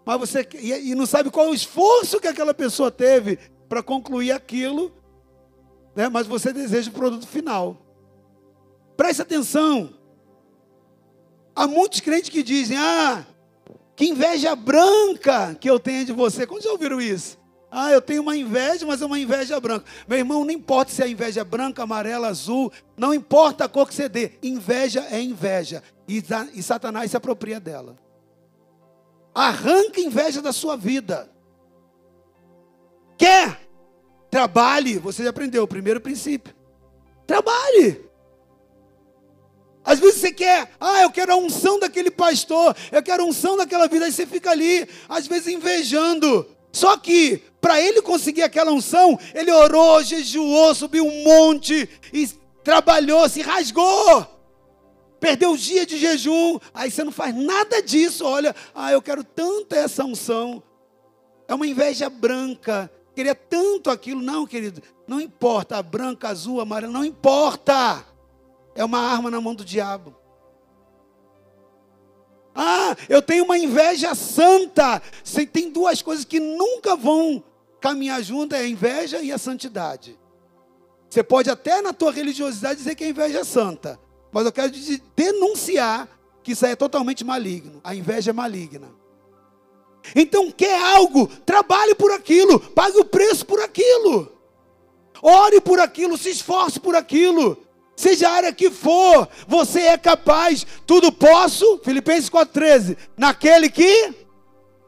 mas você e, não sabe qual é o esforço que aquela pessoa teve para concluir aquilo, né? Mas você deseja o produto final. Preste atenção. Há muitos crentes que dizem: "Ah, que inveja branca que eu tenho de você". Quando já ouviram isso? Ah, eu tenho uma inveja, mas é uma inveja branca. Meu irmão, não importa se a inveja é branca, amarela, azul, não importa a cor que você dê. Inveja é inveja. E, e Satanás se apropria dela. Arranca inveja da sua vida. Quer? Trabalhe. Você já aprendeu o primeiro princípio. Trabalhe. Às vezes você quer, ah, eu quero a unção daquele pastor, eu quero a unção daquela vida, aí você fica ali, às vezes invejando. Só que, para ele conseguir aquela unção, ele orou, jejuou, subiu um monte e trabalhou, se rasgou. Perdeu o dia de jejum, aí você não faz nada disso. Olha, ah, eu quero tanto essa unção. É uma inveja branca. Queria tanto aquilo. Não, querido, não importa. Branca, azul, amarela, não importa. É uma arma na mão do diabo. Ah, eu tenho uma inveja santa. Você tem duas coisas que nunca vão caminhar juntas, é a inveja e a santidade. Você pode até na tua religiosidade dizer que a inveja é santa, mas eu quero denunciar que isso aí é totalmente maligno. A inveja é maligna. Então, quer algo, trabalhe por aquilo, pague o preço por aquilo. Ore por aquilo, se esforce por aquilo. Seja a área que for, você é capaz. Tudo posso, Filipenses 4,13. Naquele que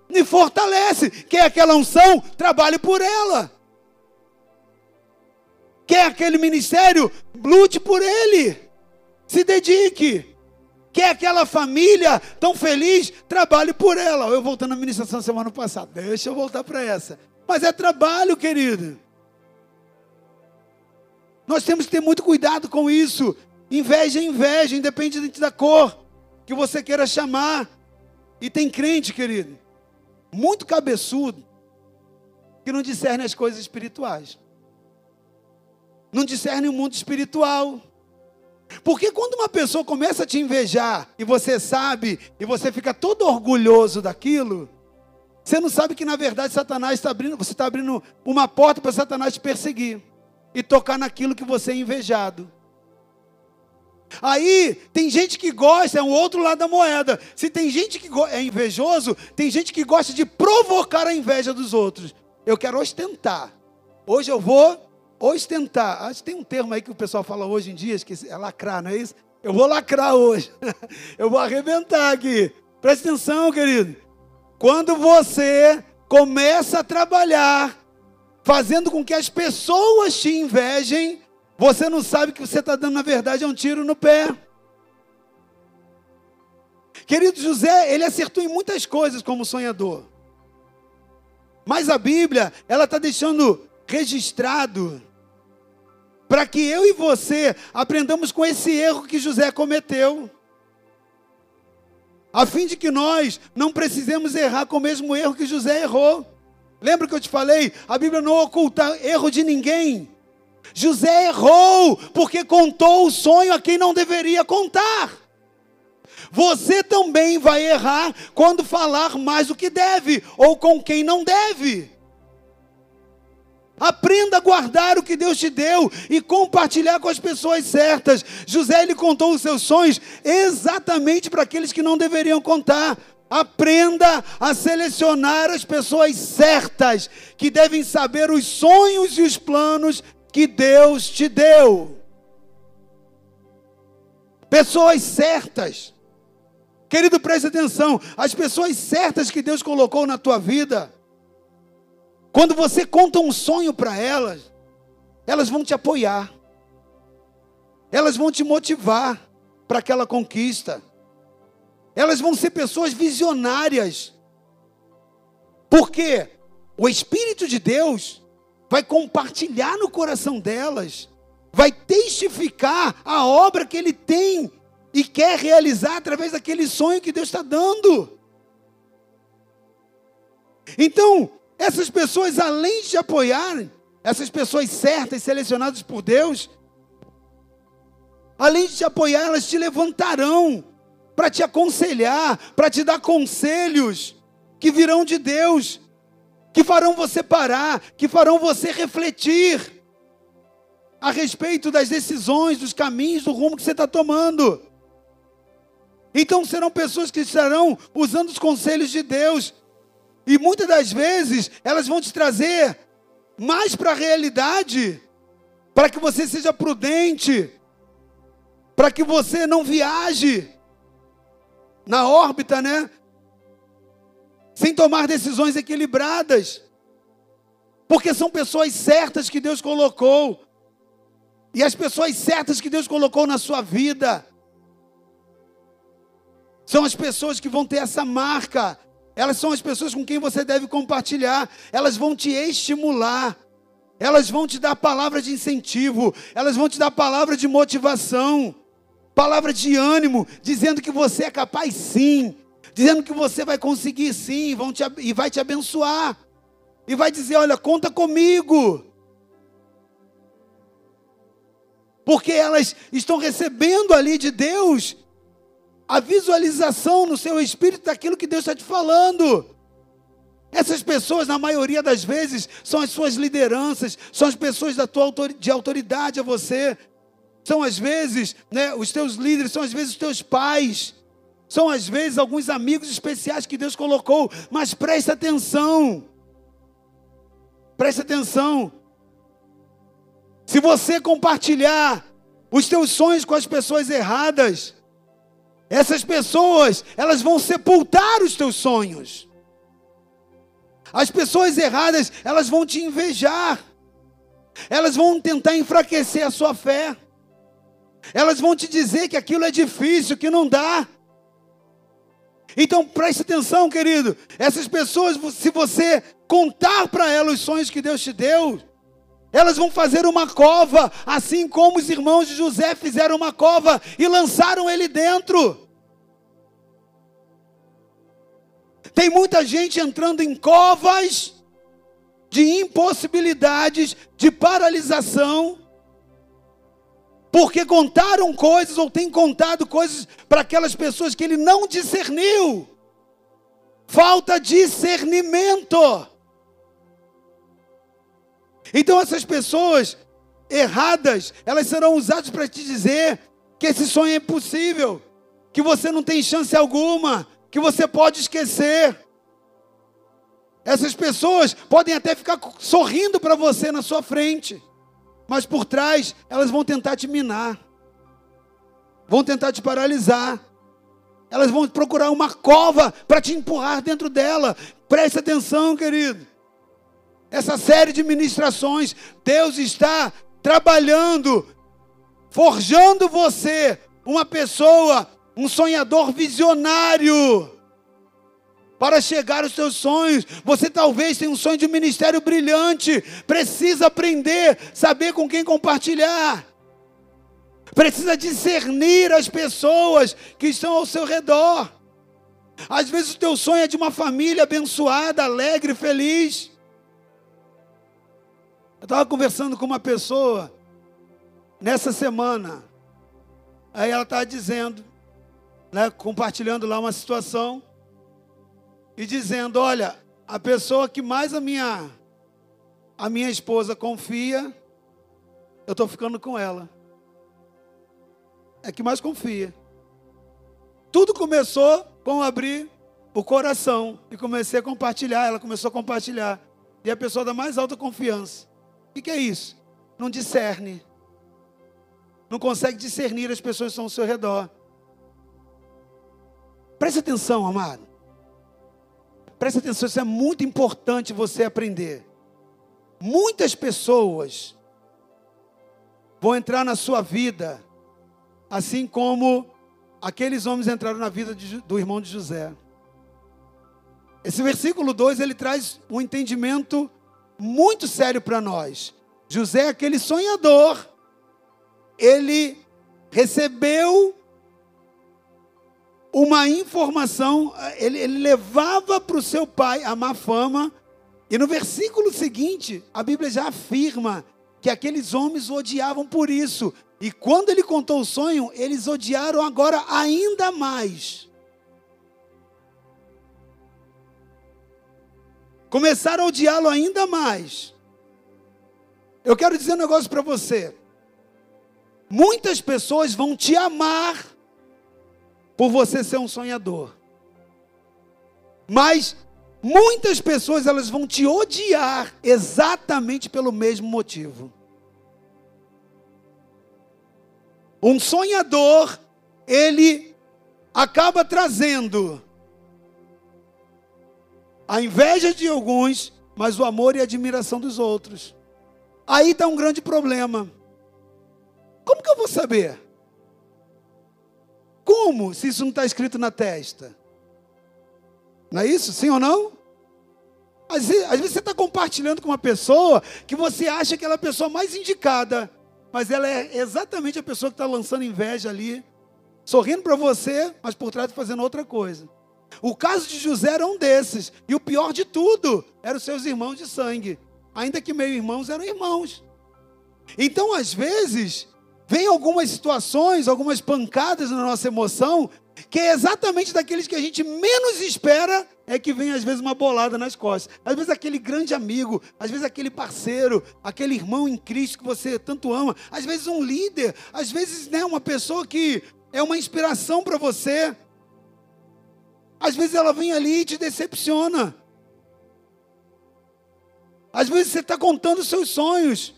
me fortalece. Quer aquela unção? Trabalhe por ela. Quer aquele ministério? Lute por ele. Se dedique. Quer aquela família tão feliz? Trabalhe por ela. Eu voltando à ministração semana passada. Deixa eu voltar para essa. Mas é trabalho, querido. Nós temos que ter muito cuidado com isso. Inveja é inveja, independente da cor que você queira chamar. E tem crente, querido, muito cabeçudo, que não discerne as coisas espirituais. Não discerne o mundo espiritual. Porque quando uma pessoa começa a te invejar e você sabe, e você fica todo orgulhoso daquilo, você não sabe que na verdade Satanás está abrindo, você está abrindo uma porta para Satanás te perseguir e tocar naquilo que você é invejado. Aí tem gente que gosta, é o outro lado da moeda. Se tem gente que é invejoso, tem gente que gosta de provocar a inveja dos outros. Eu quero ostentar. Hoje eu vou ostentar. Acho que tem um termo aí que o pessoal fala hoje em dia, que é lacrar, não é isso? Eu vou lacrar hoje. eu vou arrebentar aqui. Presta atenção, querido. Quando você começa a trabalhar fazendo com que as pessoas te invejem, você não sabe que você está dando, na verdade, é um tiro no pé. Querido José, ele acertou em muitas coisas como sonhador. Mas a Bíblia, ela está deixando registrado para que eu e você aprendamos com esse erro que José cometeu. A fim de que nós não precisemos errar com o mesmo erro que José errou. Lembra que eu te falei? A Bíblia não oculta erro de ninguém. José errou porque contou o sonho a quem não deveria contar. Você também vai errar quando falar mais do que deve ou com quem não deve. Aprenda a guardar o que Deus te deu e compartilhar com as pessoas certas. José ele contou os seus sonhos exatamente para aqueles que não deveriam contar. Aprenda a selecionar as pessoas certas, que devem saber os sonhos e os planos que Deus te deu. Pessoas certas. Querido, preste atenção. As pessoas certas que Deus colocou na tua vida, quando você conta um sonho para elas, elas vão te apoiar, elas vão te motivar para aquela conquista. Elas vão ser pessoas visionárias. Porque o Espírito de Deus vai compartilhar no coração delas, vai testificar a obra que ele tem e quer realizar através daquele sonho que Deus está dando. Então, essas pessoas, além de apoiarem, essas pessoas certas, selecionadas por Deus, além de te apoiar, elas te levantarão para te aconselhar, para te dar conselhos que virão de Deus, que farão você parar, que farão você refletir a respeito das decisões, dos caminhos, do rumo que você está tomando. Então serão pessoas que estarão usando os conselhos de Deus E muitas das vezes elas vão te trazer mais para a realidade, para que você seja prudente, para que você não viaje na órbita, né? Sem tomar decisões equilibradas. Porque são pessoas certas que Deus colocou. E as pessoas certas que Deus colocou na sua vida são as pessoas que vão ter essa marca. Elas são as pessoas com quem você deve compartilhar. Elas vão te estimular. Elas vão te dar palavra de incentivo. Elas vão te dar palavra de motivação. Palavra de ânimo. Dizendo que você é capaz sim. Dizendo que você vai conseguir sim. Vão te, e vai te abençoar. E vai dizer: olha, conta comigo. Porque elas estão recebendo ali de Deus a visualização no seu espírito daquilo que Deus está te falando. Essas pessoas, na maioria das vezes, são as suas lideranças, são as pessoas da tua de autoridade a você. São às vezes, né, os teus líderes, são às vezes os teus pais. São às vezes alguns amigos especiais que Deus colocou, mas preste atenção. Preste atenção. Se você compartilhar os teus sonhos com as pessoas erradas, essas pessoas, elas vão sepultar os teus sonhos. As pessoas erradas, elas vão te invejar. Elas vão tentar enfraquecer a sua fé. Elas vão te dizer que aquilo é difícil, que não dá. Então preste atenção, querido. Essas pessoas, se você contar para elas os sonhos que Deus te deu, elas vão fazer uma cova, assim como os irmãos de José fizeram uma cova e lançaram ele dentro. Tem muita gente entrando em covas de impossibilidades, de paralisação, porque contaram coisas ou têm contado coisas para aquelas pessoas que ele não discerniu. Falta discernimento. Então essas pessoas erradas, elas serão usadas para te dizer que esse sonho é impossível, que você não tem chance alguma, que você pode esquecer. Essas pessoas podem até ficar sorrindo para você na sua frente, mas por trás elas vão tentar te minar, vão tentar te paralisar, elas vão procurar uma cova para te empurrar dentro dela. Preste atenção, querido essa série de ministrações, Deus está trabalhando, forjando você uma pessoa, um sonhador visionário. Para chegar aos seus sonhos, você talvez tenha um sonho de um ministério brilhante, precisa aprender, saber com quem compartilhar, precisa discernir as pessoas que estão ao seu redor. Às vezes o teu sonho é de uma família abençoada, alegre, feliz. Eu estava conversando com uma pessoa nessa semana. Aí ela estava dizendo, né, compartilhando lá uma situação e dizendo: Olha, a pessoa que mais a minha a minha esposa confia, eu estou ficando com ela. É que mais confia. Tudo começou com abrir o coração e comecei a compartilhar. Ela começou a compartilhar. E a pessoa da mais alta confiança que, que é isso? Não discerne. Não consegue discernir as pessoas que estão ao seu redor. Preste atenção, amado. Preste atenção, isso é muito importante você aprender. Muitas pessoas vão entrar na sua vida, assim como aqueles homens entraram na vida de, do irmão de José. Esse versículo 2 ele traz um entendimento muito sério para nós. José, aquele sonhador, ele recebeu uma informação, ele, ele levava para o seu pai a má fama, e no versículo seguinte, a Bíblia já afirma que aqueles homens o odiavam por isso. E quando ele contou o sonho, eles odiaram agora ainda mais. Começaram a odiá-lo ainda mais. Eu quero dizer um negócio para você. Muitas pessoas vão te amar por você ser um sonhador. Mas muitas pessoas elas vão te odiar exatamente pelo mesmo motivo. Um sonhador, ele acaba trazendo a inveja de alguns, mas o amor e a admiração dos outros. Aí está um grande problema. Como que eu vou saber? Como se isso não está escrito na testa? Não é isso? Sim ou não? Às vezes, às vezes você está compartilhando com uma pessoa que você acha que ela é a pessoa mais indicada, mas ela é exatamente a pessoa que está lançando inveja ali, sorrindo para você, mas por trás fazendo outra coisa. O caso de José era um desses. E o pior de tudo, eram seus irmãos de sangue. Ainda que meio irmãos eram irmãos. Então, às vezes, vem algumas situações, algumas pancadas na nossa emoção, que é exatamente daqueles que a gente menos espera, é que vem às vezes uma bolada nas costas. Às vezes aquele grande amigo, às vezes aquele parceiro, aquele irmão em Cristo que você tanto ama, às vezes um líder, às vezes né, uma pessoa que é uma inspiração para você. Às vezes ela vem ali e te decepciona. Às vezes você está contando os seus sonhos.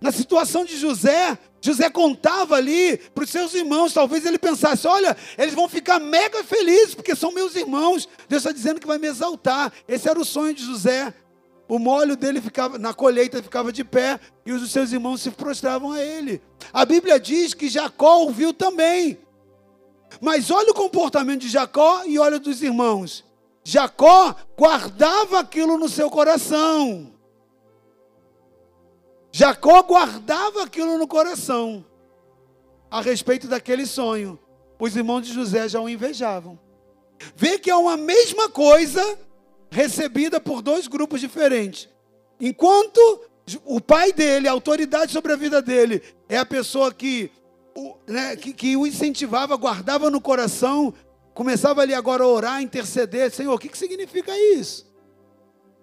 Na situação de José, José contava ali para os seus irmãos. Talvez ele pensasse: olha, eles vão ficar mega felizes, porque são meus irmãos. Deus está dizendo que vai me exaltar. Esse era o sonho de José. O molho dele ficava na colheita ficava de pé e os seus irmãos se prostravam a ele. A Bíblia diz que Jacó ouviu também. Mas olha o comportamento de Jacó e olha dos irmãos. Jacó guardava aquilo no seu coração. Jacó guardava aquilo no coração a respeito daquele sonho. Os irmãos de José já o invejavam. Vê que é uma mesma coisa recebida por dois grupos diferentes. Enquanto o pai dele, a autoridade sobre a vida dele, é a pessoa que o, né, que, que, o incentivava, guardava no coração, começava ali agora a orar, interceder, Senhor, o que, que significa isso?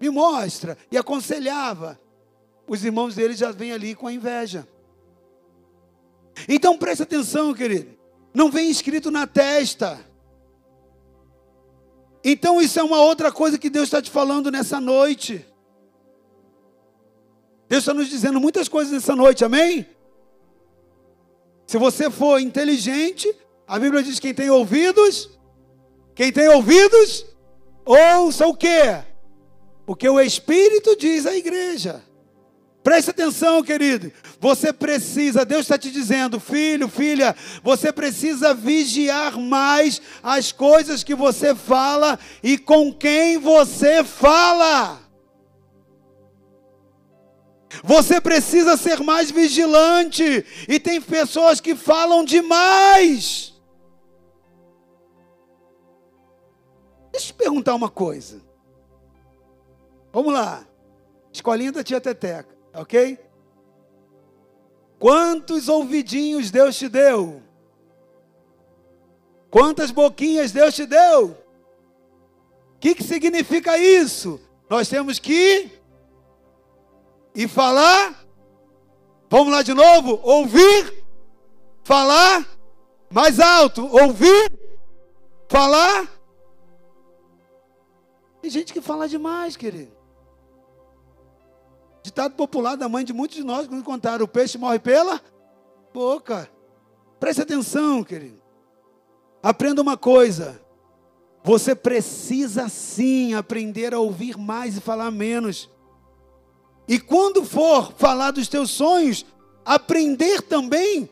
Me mostra, e aconselhava. Os irmãos dele já vêm ali com a inveja. Então preste atenção, querido. Não vem escrito na testa. Então isso é uma outra coisa que Deus está te falando nessa noite. Deus está nos dizendo muitas coisas nessa noite, amém? Se você for inteligente, a Bíblia diz: quem tem ouvidos, quem tem ouvidos, ouça o quê? O que o Espírito diz à igreja. Preste atenção, querido. Você precisa, Deus está te dizendo, filho, filha, você precisa vigiar mais as coisas que você fala e com quem você fala. Você precisa ser mais vigilante. E tem pessoas que falam demais. Deixa eu te perguntar uma coisa. Vamos lá. Escolinha da tia Teteca, ok? Quantos ouvidinhos Deus te deu? Quantas boquinhas Deus te deu? O que, que significa isso? Nós temos que e falar. Vamos lá de novo? Ouvir, falar mais alto. Ouvir, falar. Tem gente que fala demais, querido. Ditado popular da mãe de muitos de nós, quando contaram: o peixe morre pela boca. Preste atenção, querido. Aprenda uma coisa. Você precisa sim aprender a ouvir mais e falar menos. E quando for falar dos teus sonhos, aprender também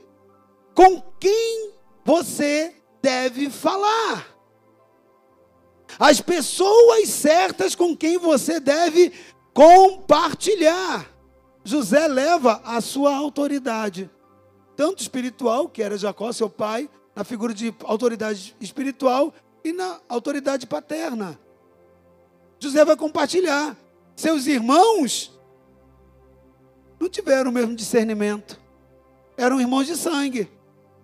com quem você deve falar. As pessoas certas com quem você deve compartilhar. José leva a sua autoridade, tanto espiritual, que era Jacó, seu pai, na figura de autoridade espiritual, e na autoridade paterna. José vai compartilhar. Seus irmãos não tiveram o mesmo discernimento. Eram irmãos de sangue.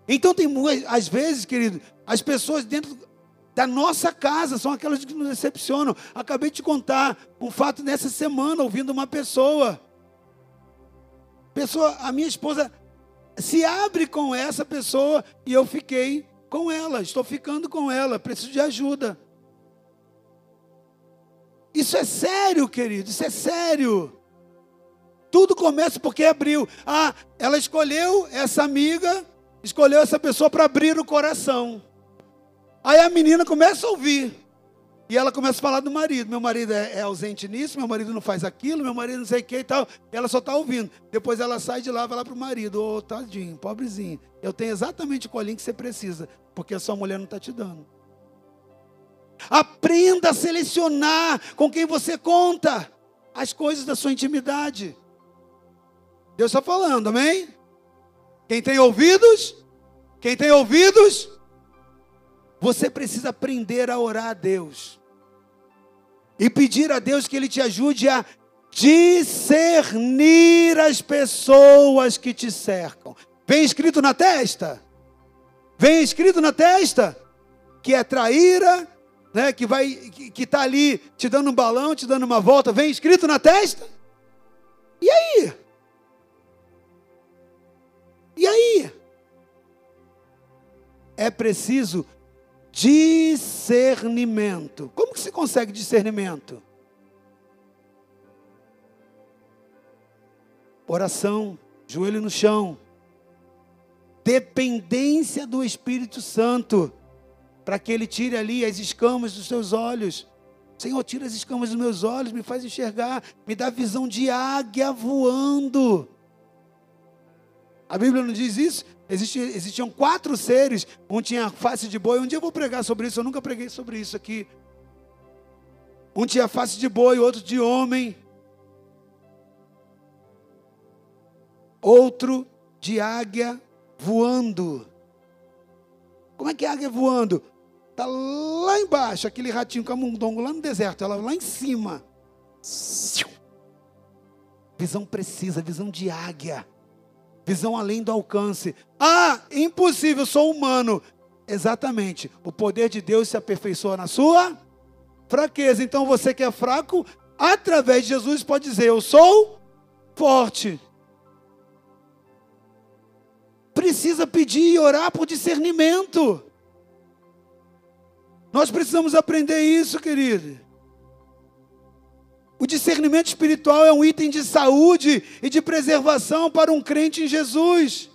Então tem às vezes, querido, as pessoas dentro da nossa casa são aquelas que nos decepcionam. Acabei de contar um fato nessa semana ouvindo uma pessoa. Pessoa, a minha esposa se abre com essa pessoa e eu fiquei com ela, estou ficando com ela, preciso de ajuda. Isso é sério, querido, isso é sério. Tudo começa porque abriu. Ah, ela escolheu essa amiga, escolheu essa pessoa para abrir o coração. Aí a menina começa a ouvir. E ela começa a falar do marido. Meu marido é, é ausente nisso, meu marido não faz aquilo, meu marido não sei o que e tal. E ela só está ouvindo. Depois ela sai de lá vai lá para o marido. Ô, oh, tadinho, pobrezinho. Eu tenho exatamente o colinho que você precisa, porque a sua mulher não está te dando. Aprenda a selecionar com quem você conta as coisas da sua intimidade. Deus está falando, amém? Quem tem ouvidos, quem tem ouvidos, você precisa aprender a orar a Deus e pedir a Deus que Ele te ajude a discernir as pessoas que te cercam. Vem escrito na testa? Vem escrito na testa que é traíra, né, que vai que está ali te dando um balão, te dando uma volta, vem escrito na testa? E aí? É preciso discernimento. Como que se consegue discernimento? Oração, joelho no chão. Dependência do Espírito Santo, para que ele tire ali as escamas dos seus olhos. Senhor, tira as escamas dos meus olhos, me faz enxergar, me dá visão de águia voando. A Bíblia não diz isso? Existiam, existiam quatro seres, um tinha face de boi. Um dia eu vou pregar sobre isso, eu nunca preguei sobre isso aqui. Um tinha face de boi, outro de homem. Outro de águia voando. Como é que é águia voando? Está lá embaixo, aquele ratinho camundongo lá no deserto, ela lá em cima. Visão precisa, visão de águia visão além do alcance. Ah, impossível, sou humano. Exatamente. O poder de Deus se aperfeiçoa na sua fraqueza. Então você que é fraco, através de Jesus pode dizer: Eu sou forte. Precisa pedir e orar por discernimento. Nós precisamos aprender isso, querido. O discernimento espiritual é um item de saúde e de preservação para um crente em Jesus.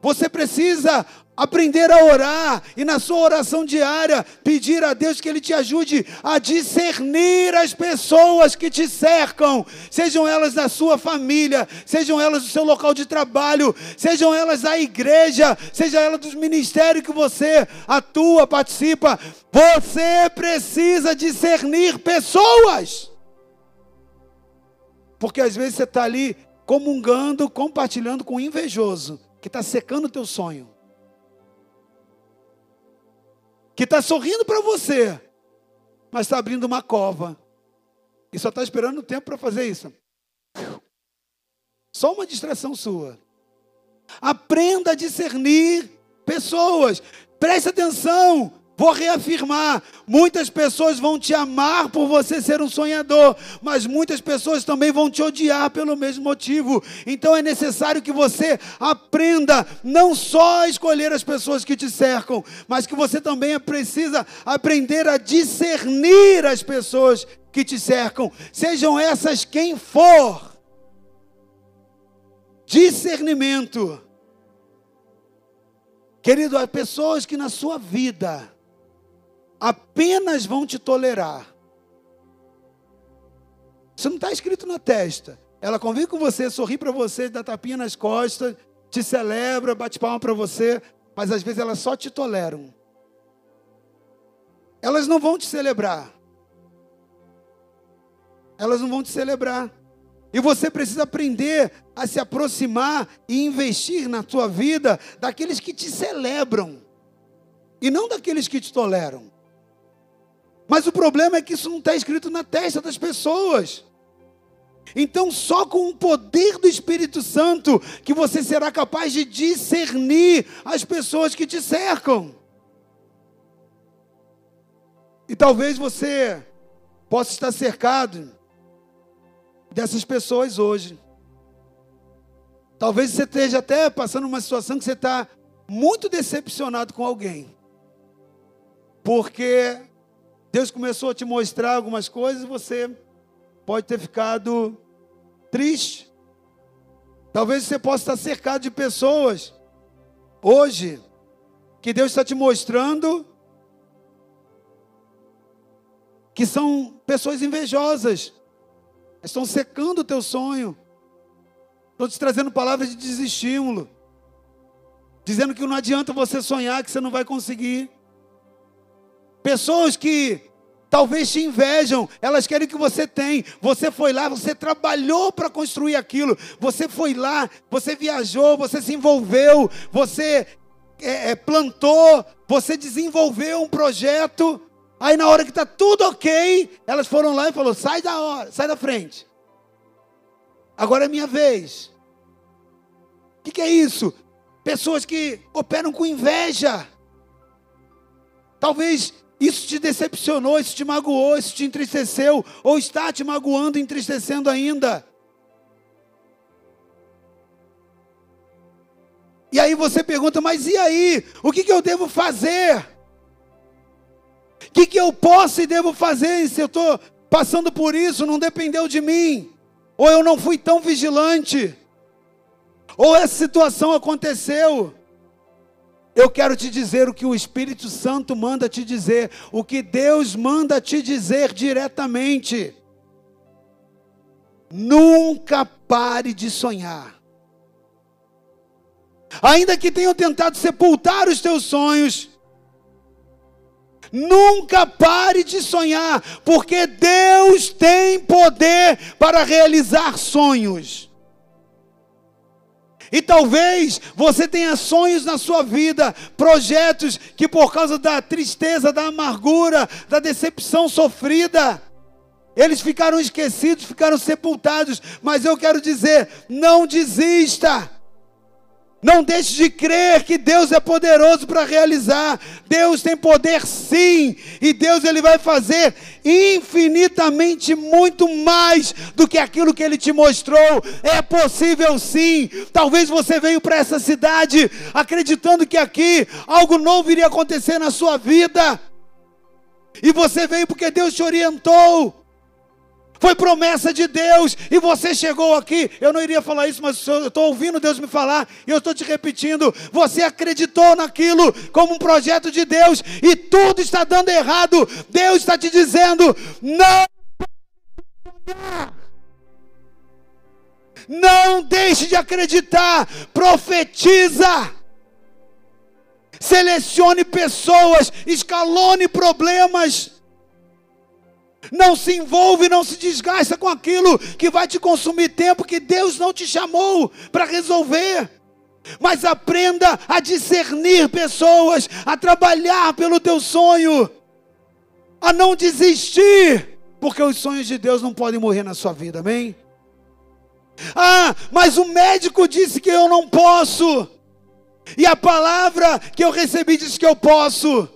Você precisa aprender a orar e na sua oração diária pedir a Deus que Ele te ajude a discernir as pessoas que te cercam, sejam elas da sua família, sejam elas do seu local de trabalho, sejam elas da igreja, seja elas dos ministérios que você atua, participa. Você precisa discernir pessoas. Porque às vezes você está ali comungando, compartilhando com um invejoso, que está secando o teu sonho. Que está sorrindo para você, mas está abrindo uma cova. E só está esperando o tempo para fazer isso. Só uma distração sua. Aprenda a discernir pessoas. Preste atenção. Vou reafirmar: muitas pessoas vão te amar por você ser um sonhador, mas muitas pessoas também vão te odiar pelo mesmo motivo. Então é necessário que você aprenda não só a escolher as pessoas que te cercam, mas que você também precisa aprender a discernir as pessoas que te cercam, sejam essas quem for. Discernimento. Querido, há pessoas que na sua vida apenas vão te tolerar. Isso não está escrito na testa. Ela convive com você, sorri para você, dá tapinha nas costas, te celebra, bate palma para você, mas às vezes elas só te toleram. Elas não vão te celebrar. Elas não vão te celebrar. E você precisa aprender a se aproximar e investir na sua vida daqueles que te celebram e não daqueles que te toleram. Mas o problema é que isso não está escrito na testa das pessoas. Então, só com o poder do Espírito Santo que você será capaz de discernir as pessoas que te cercam. E talvez você possa estar cercado dessas pessoas hoje. Talvez você esteja até passando uma situação que você está muito decepcionado com alguém. Porque Deus começou a te mostrar algumas coisas e você pode ter ficado triste. Talvez você possa estar cercado de pessoas hoje que Deus está te mostrando que são pessoas invejosas, estão secando o teu sonho, estão te trazendo palavras de desestímulo, dizendo que não adianta você sonhar, que você não vai conseguir. Pessoas que talvez te invejam, elas querem que você tenha. Você foi lá, você trabalhou para construir aquilo, você foi lá, você viajou, você se envolveu, você é, é, plantou, você desenvolveu um projeto. Aí na hora que está tudo ok, elas foram lá e falou: sai da hora, sai da frente. Agora é minha vez. O que, que é isso? Pessoas que operam com inveja. Talvez isso te decepcionou, isso te magoou, isso te entristeceu, ou está te magoando, entristecendo ainda. E aí você pergunta, mas e aí? O que, que eu devo fazer? O que, que eu posso e devo fazer se eu estou passando por isso? Não dependeu de mim. Ou eu não fui tão vigilante. Ou essa situação aconteceu. Eu quero te dizer o que o Espírito Santo manda te dizer, o que Deus manda te dizer diretamente. Nunca pare de sonhar. Ainda que tenham tentado sepultar os teus sonhos, Nunca pare de sonhar, porque Deus tem poder para realizar sonhos. E talvez você tenha sonhos na sua vida, projetos que por causa da tristeza, da amargura, da decepção sofrida, eles ficaram esquecidos, ficaram sepultados. Mas eu quero dizer: não desista. Não deixe de crer que Deus é poderoso para realizar. Deus tem poder sim, e Deus ele vai fazer infinitamente muito mais do que aquilo que ele te mostrou. É possível sim. Talvez você veio para essa cidade acreditando que aqui algo novo iria acontecer na sua vida. E você veio porque Deus te orientou. Foi promessa de Deus e você chegou aqui. Eu não iria falar isso, mas eu estou ouvindo Deus me falar e eu estou te repetindo. Você acreditou naquilo como um projeto de Deus e tudo está dando errado. Deus está te dizendo: não. Não deixe de acreditar, profetiza. Selecione pessoas, escalone problemas. Não se envolve, não se desgasta com aquilo que vai te consumir tempo que Deus não te chamou para resolver. Mas aprenda a discernir pessoas, a trabalhar pelo teu sonho, a não desistir, porque os sonhos de Deus não podem morrer na sua vida, amém? Ah, mas o médico disse que eu não posso, e a palavra que eu recebi diz que eu posso.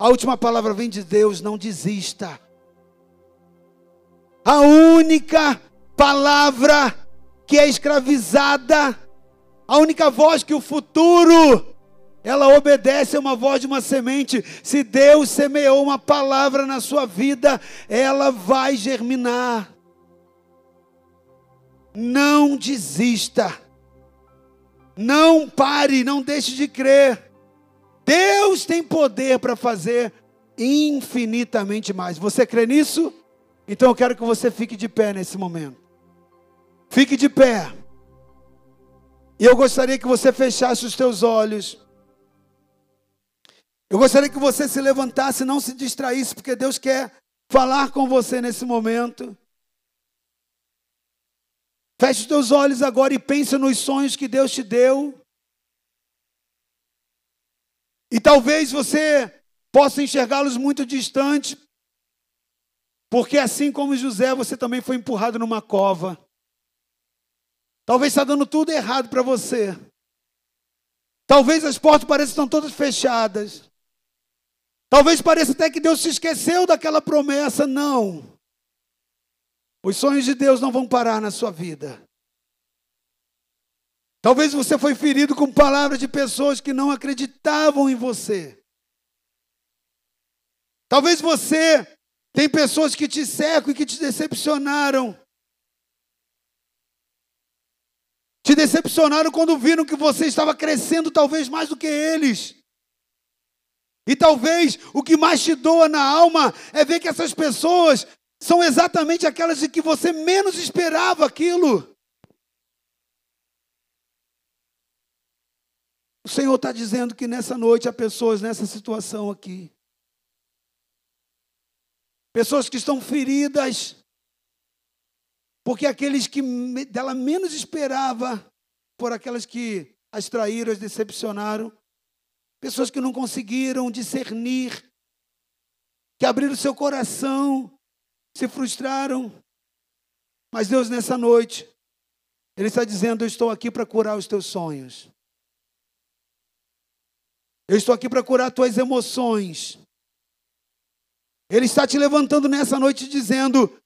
A última palavra vem de Deus, não desista. A única palavra que é escravizada, a única voz que o futuro ela obedece a uma voz de uma semente. Se Deus semeou uma palavra na sua vida, ela vai germinar. Não desista. Não pare, não deixe de crer. Deus tem poder para fazer infinitamente mais. Você crê nisso? Então eu quero que você fique de pé nesse momento. Fique de pé. E eu gostaria que você fechasse os teus olhos. Eu gostaria que você se levantasse, não se distraísse, porque Deus quer falar com você nesse momento. Feche os teus olhos agora e pense nos sonhos que Deus te deu. E talvez você possa enxergá-los muito distante, porque assim como José, você também foi empurrado numa cova. Talvez está dando tudo errado para você. Talvez as portas pareçam estão todas fechadas. Talvez pareça até que Deus se esqueceu daquela promessa. Não. Os sonhos de Deus não vão parar na sua vida. Talvez você foi ferido com palavras de pessoas que não acreditavam em você. Talvez você tem pessoas que te cercam e que te decepcionaram. Te decepcionaram quando viram que você estava crescendo talvez mais do que eles. E talvez o que mais te doa na alma é ver que essas pessoas são exatamente aquelas de que você menos esperava aquilo. O Senhor está dizendo que nessa noite há pessoas nessa situação aqui. Pessoas que estão feridas, porque aqueles que dela menos esperava, por aquelas que as traíram, as decepcionaram, pessoas que não conseguiram discernir, que abriram seu coração, se frustraram. Mas Deus, nessa noite, Ele está dizendo: Eu estou aqui para curar os teus sonhos. Eu estou aqui para curar tuas emoções. Ele está te levantando nessa noite dizendo: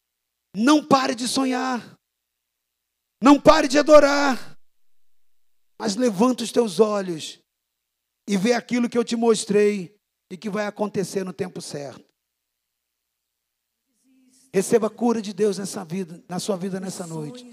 não pare de sonhar, não pare de adorar, mas levanta os teus olhos e vê aquilo que eu te mostrei e que vai acontecer no tempo certo. Receba a cura de Deus nessa vida, na sua vida nessa noite.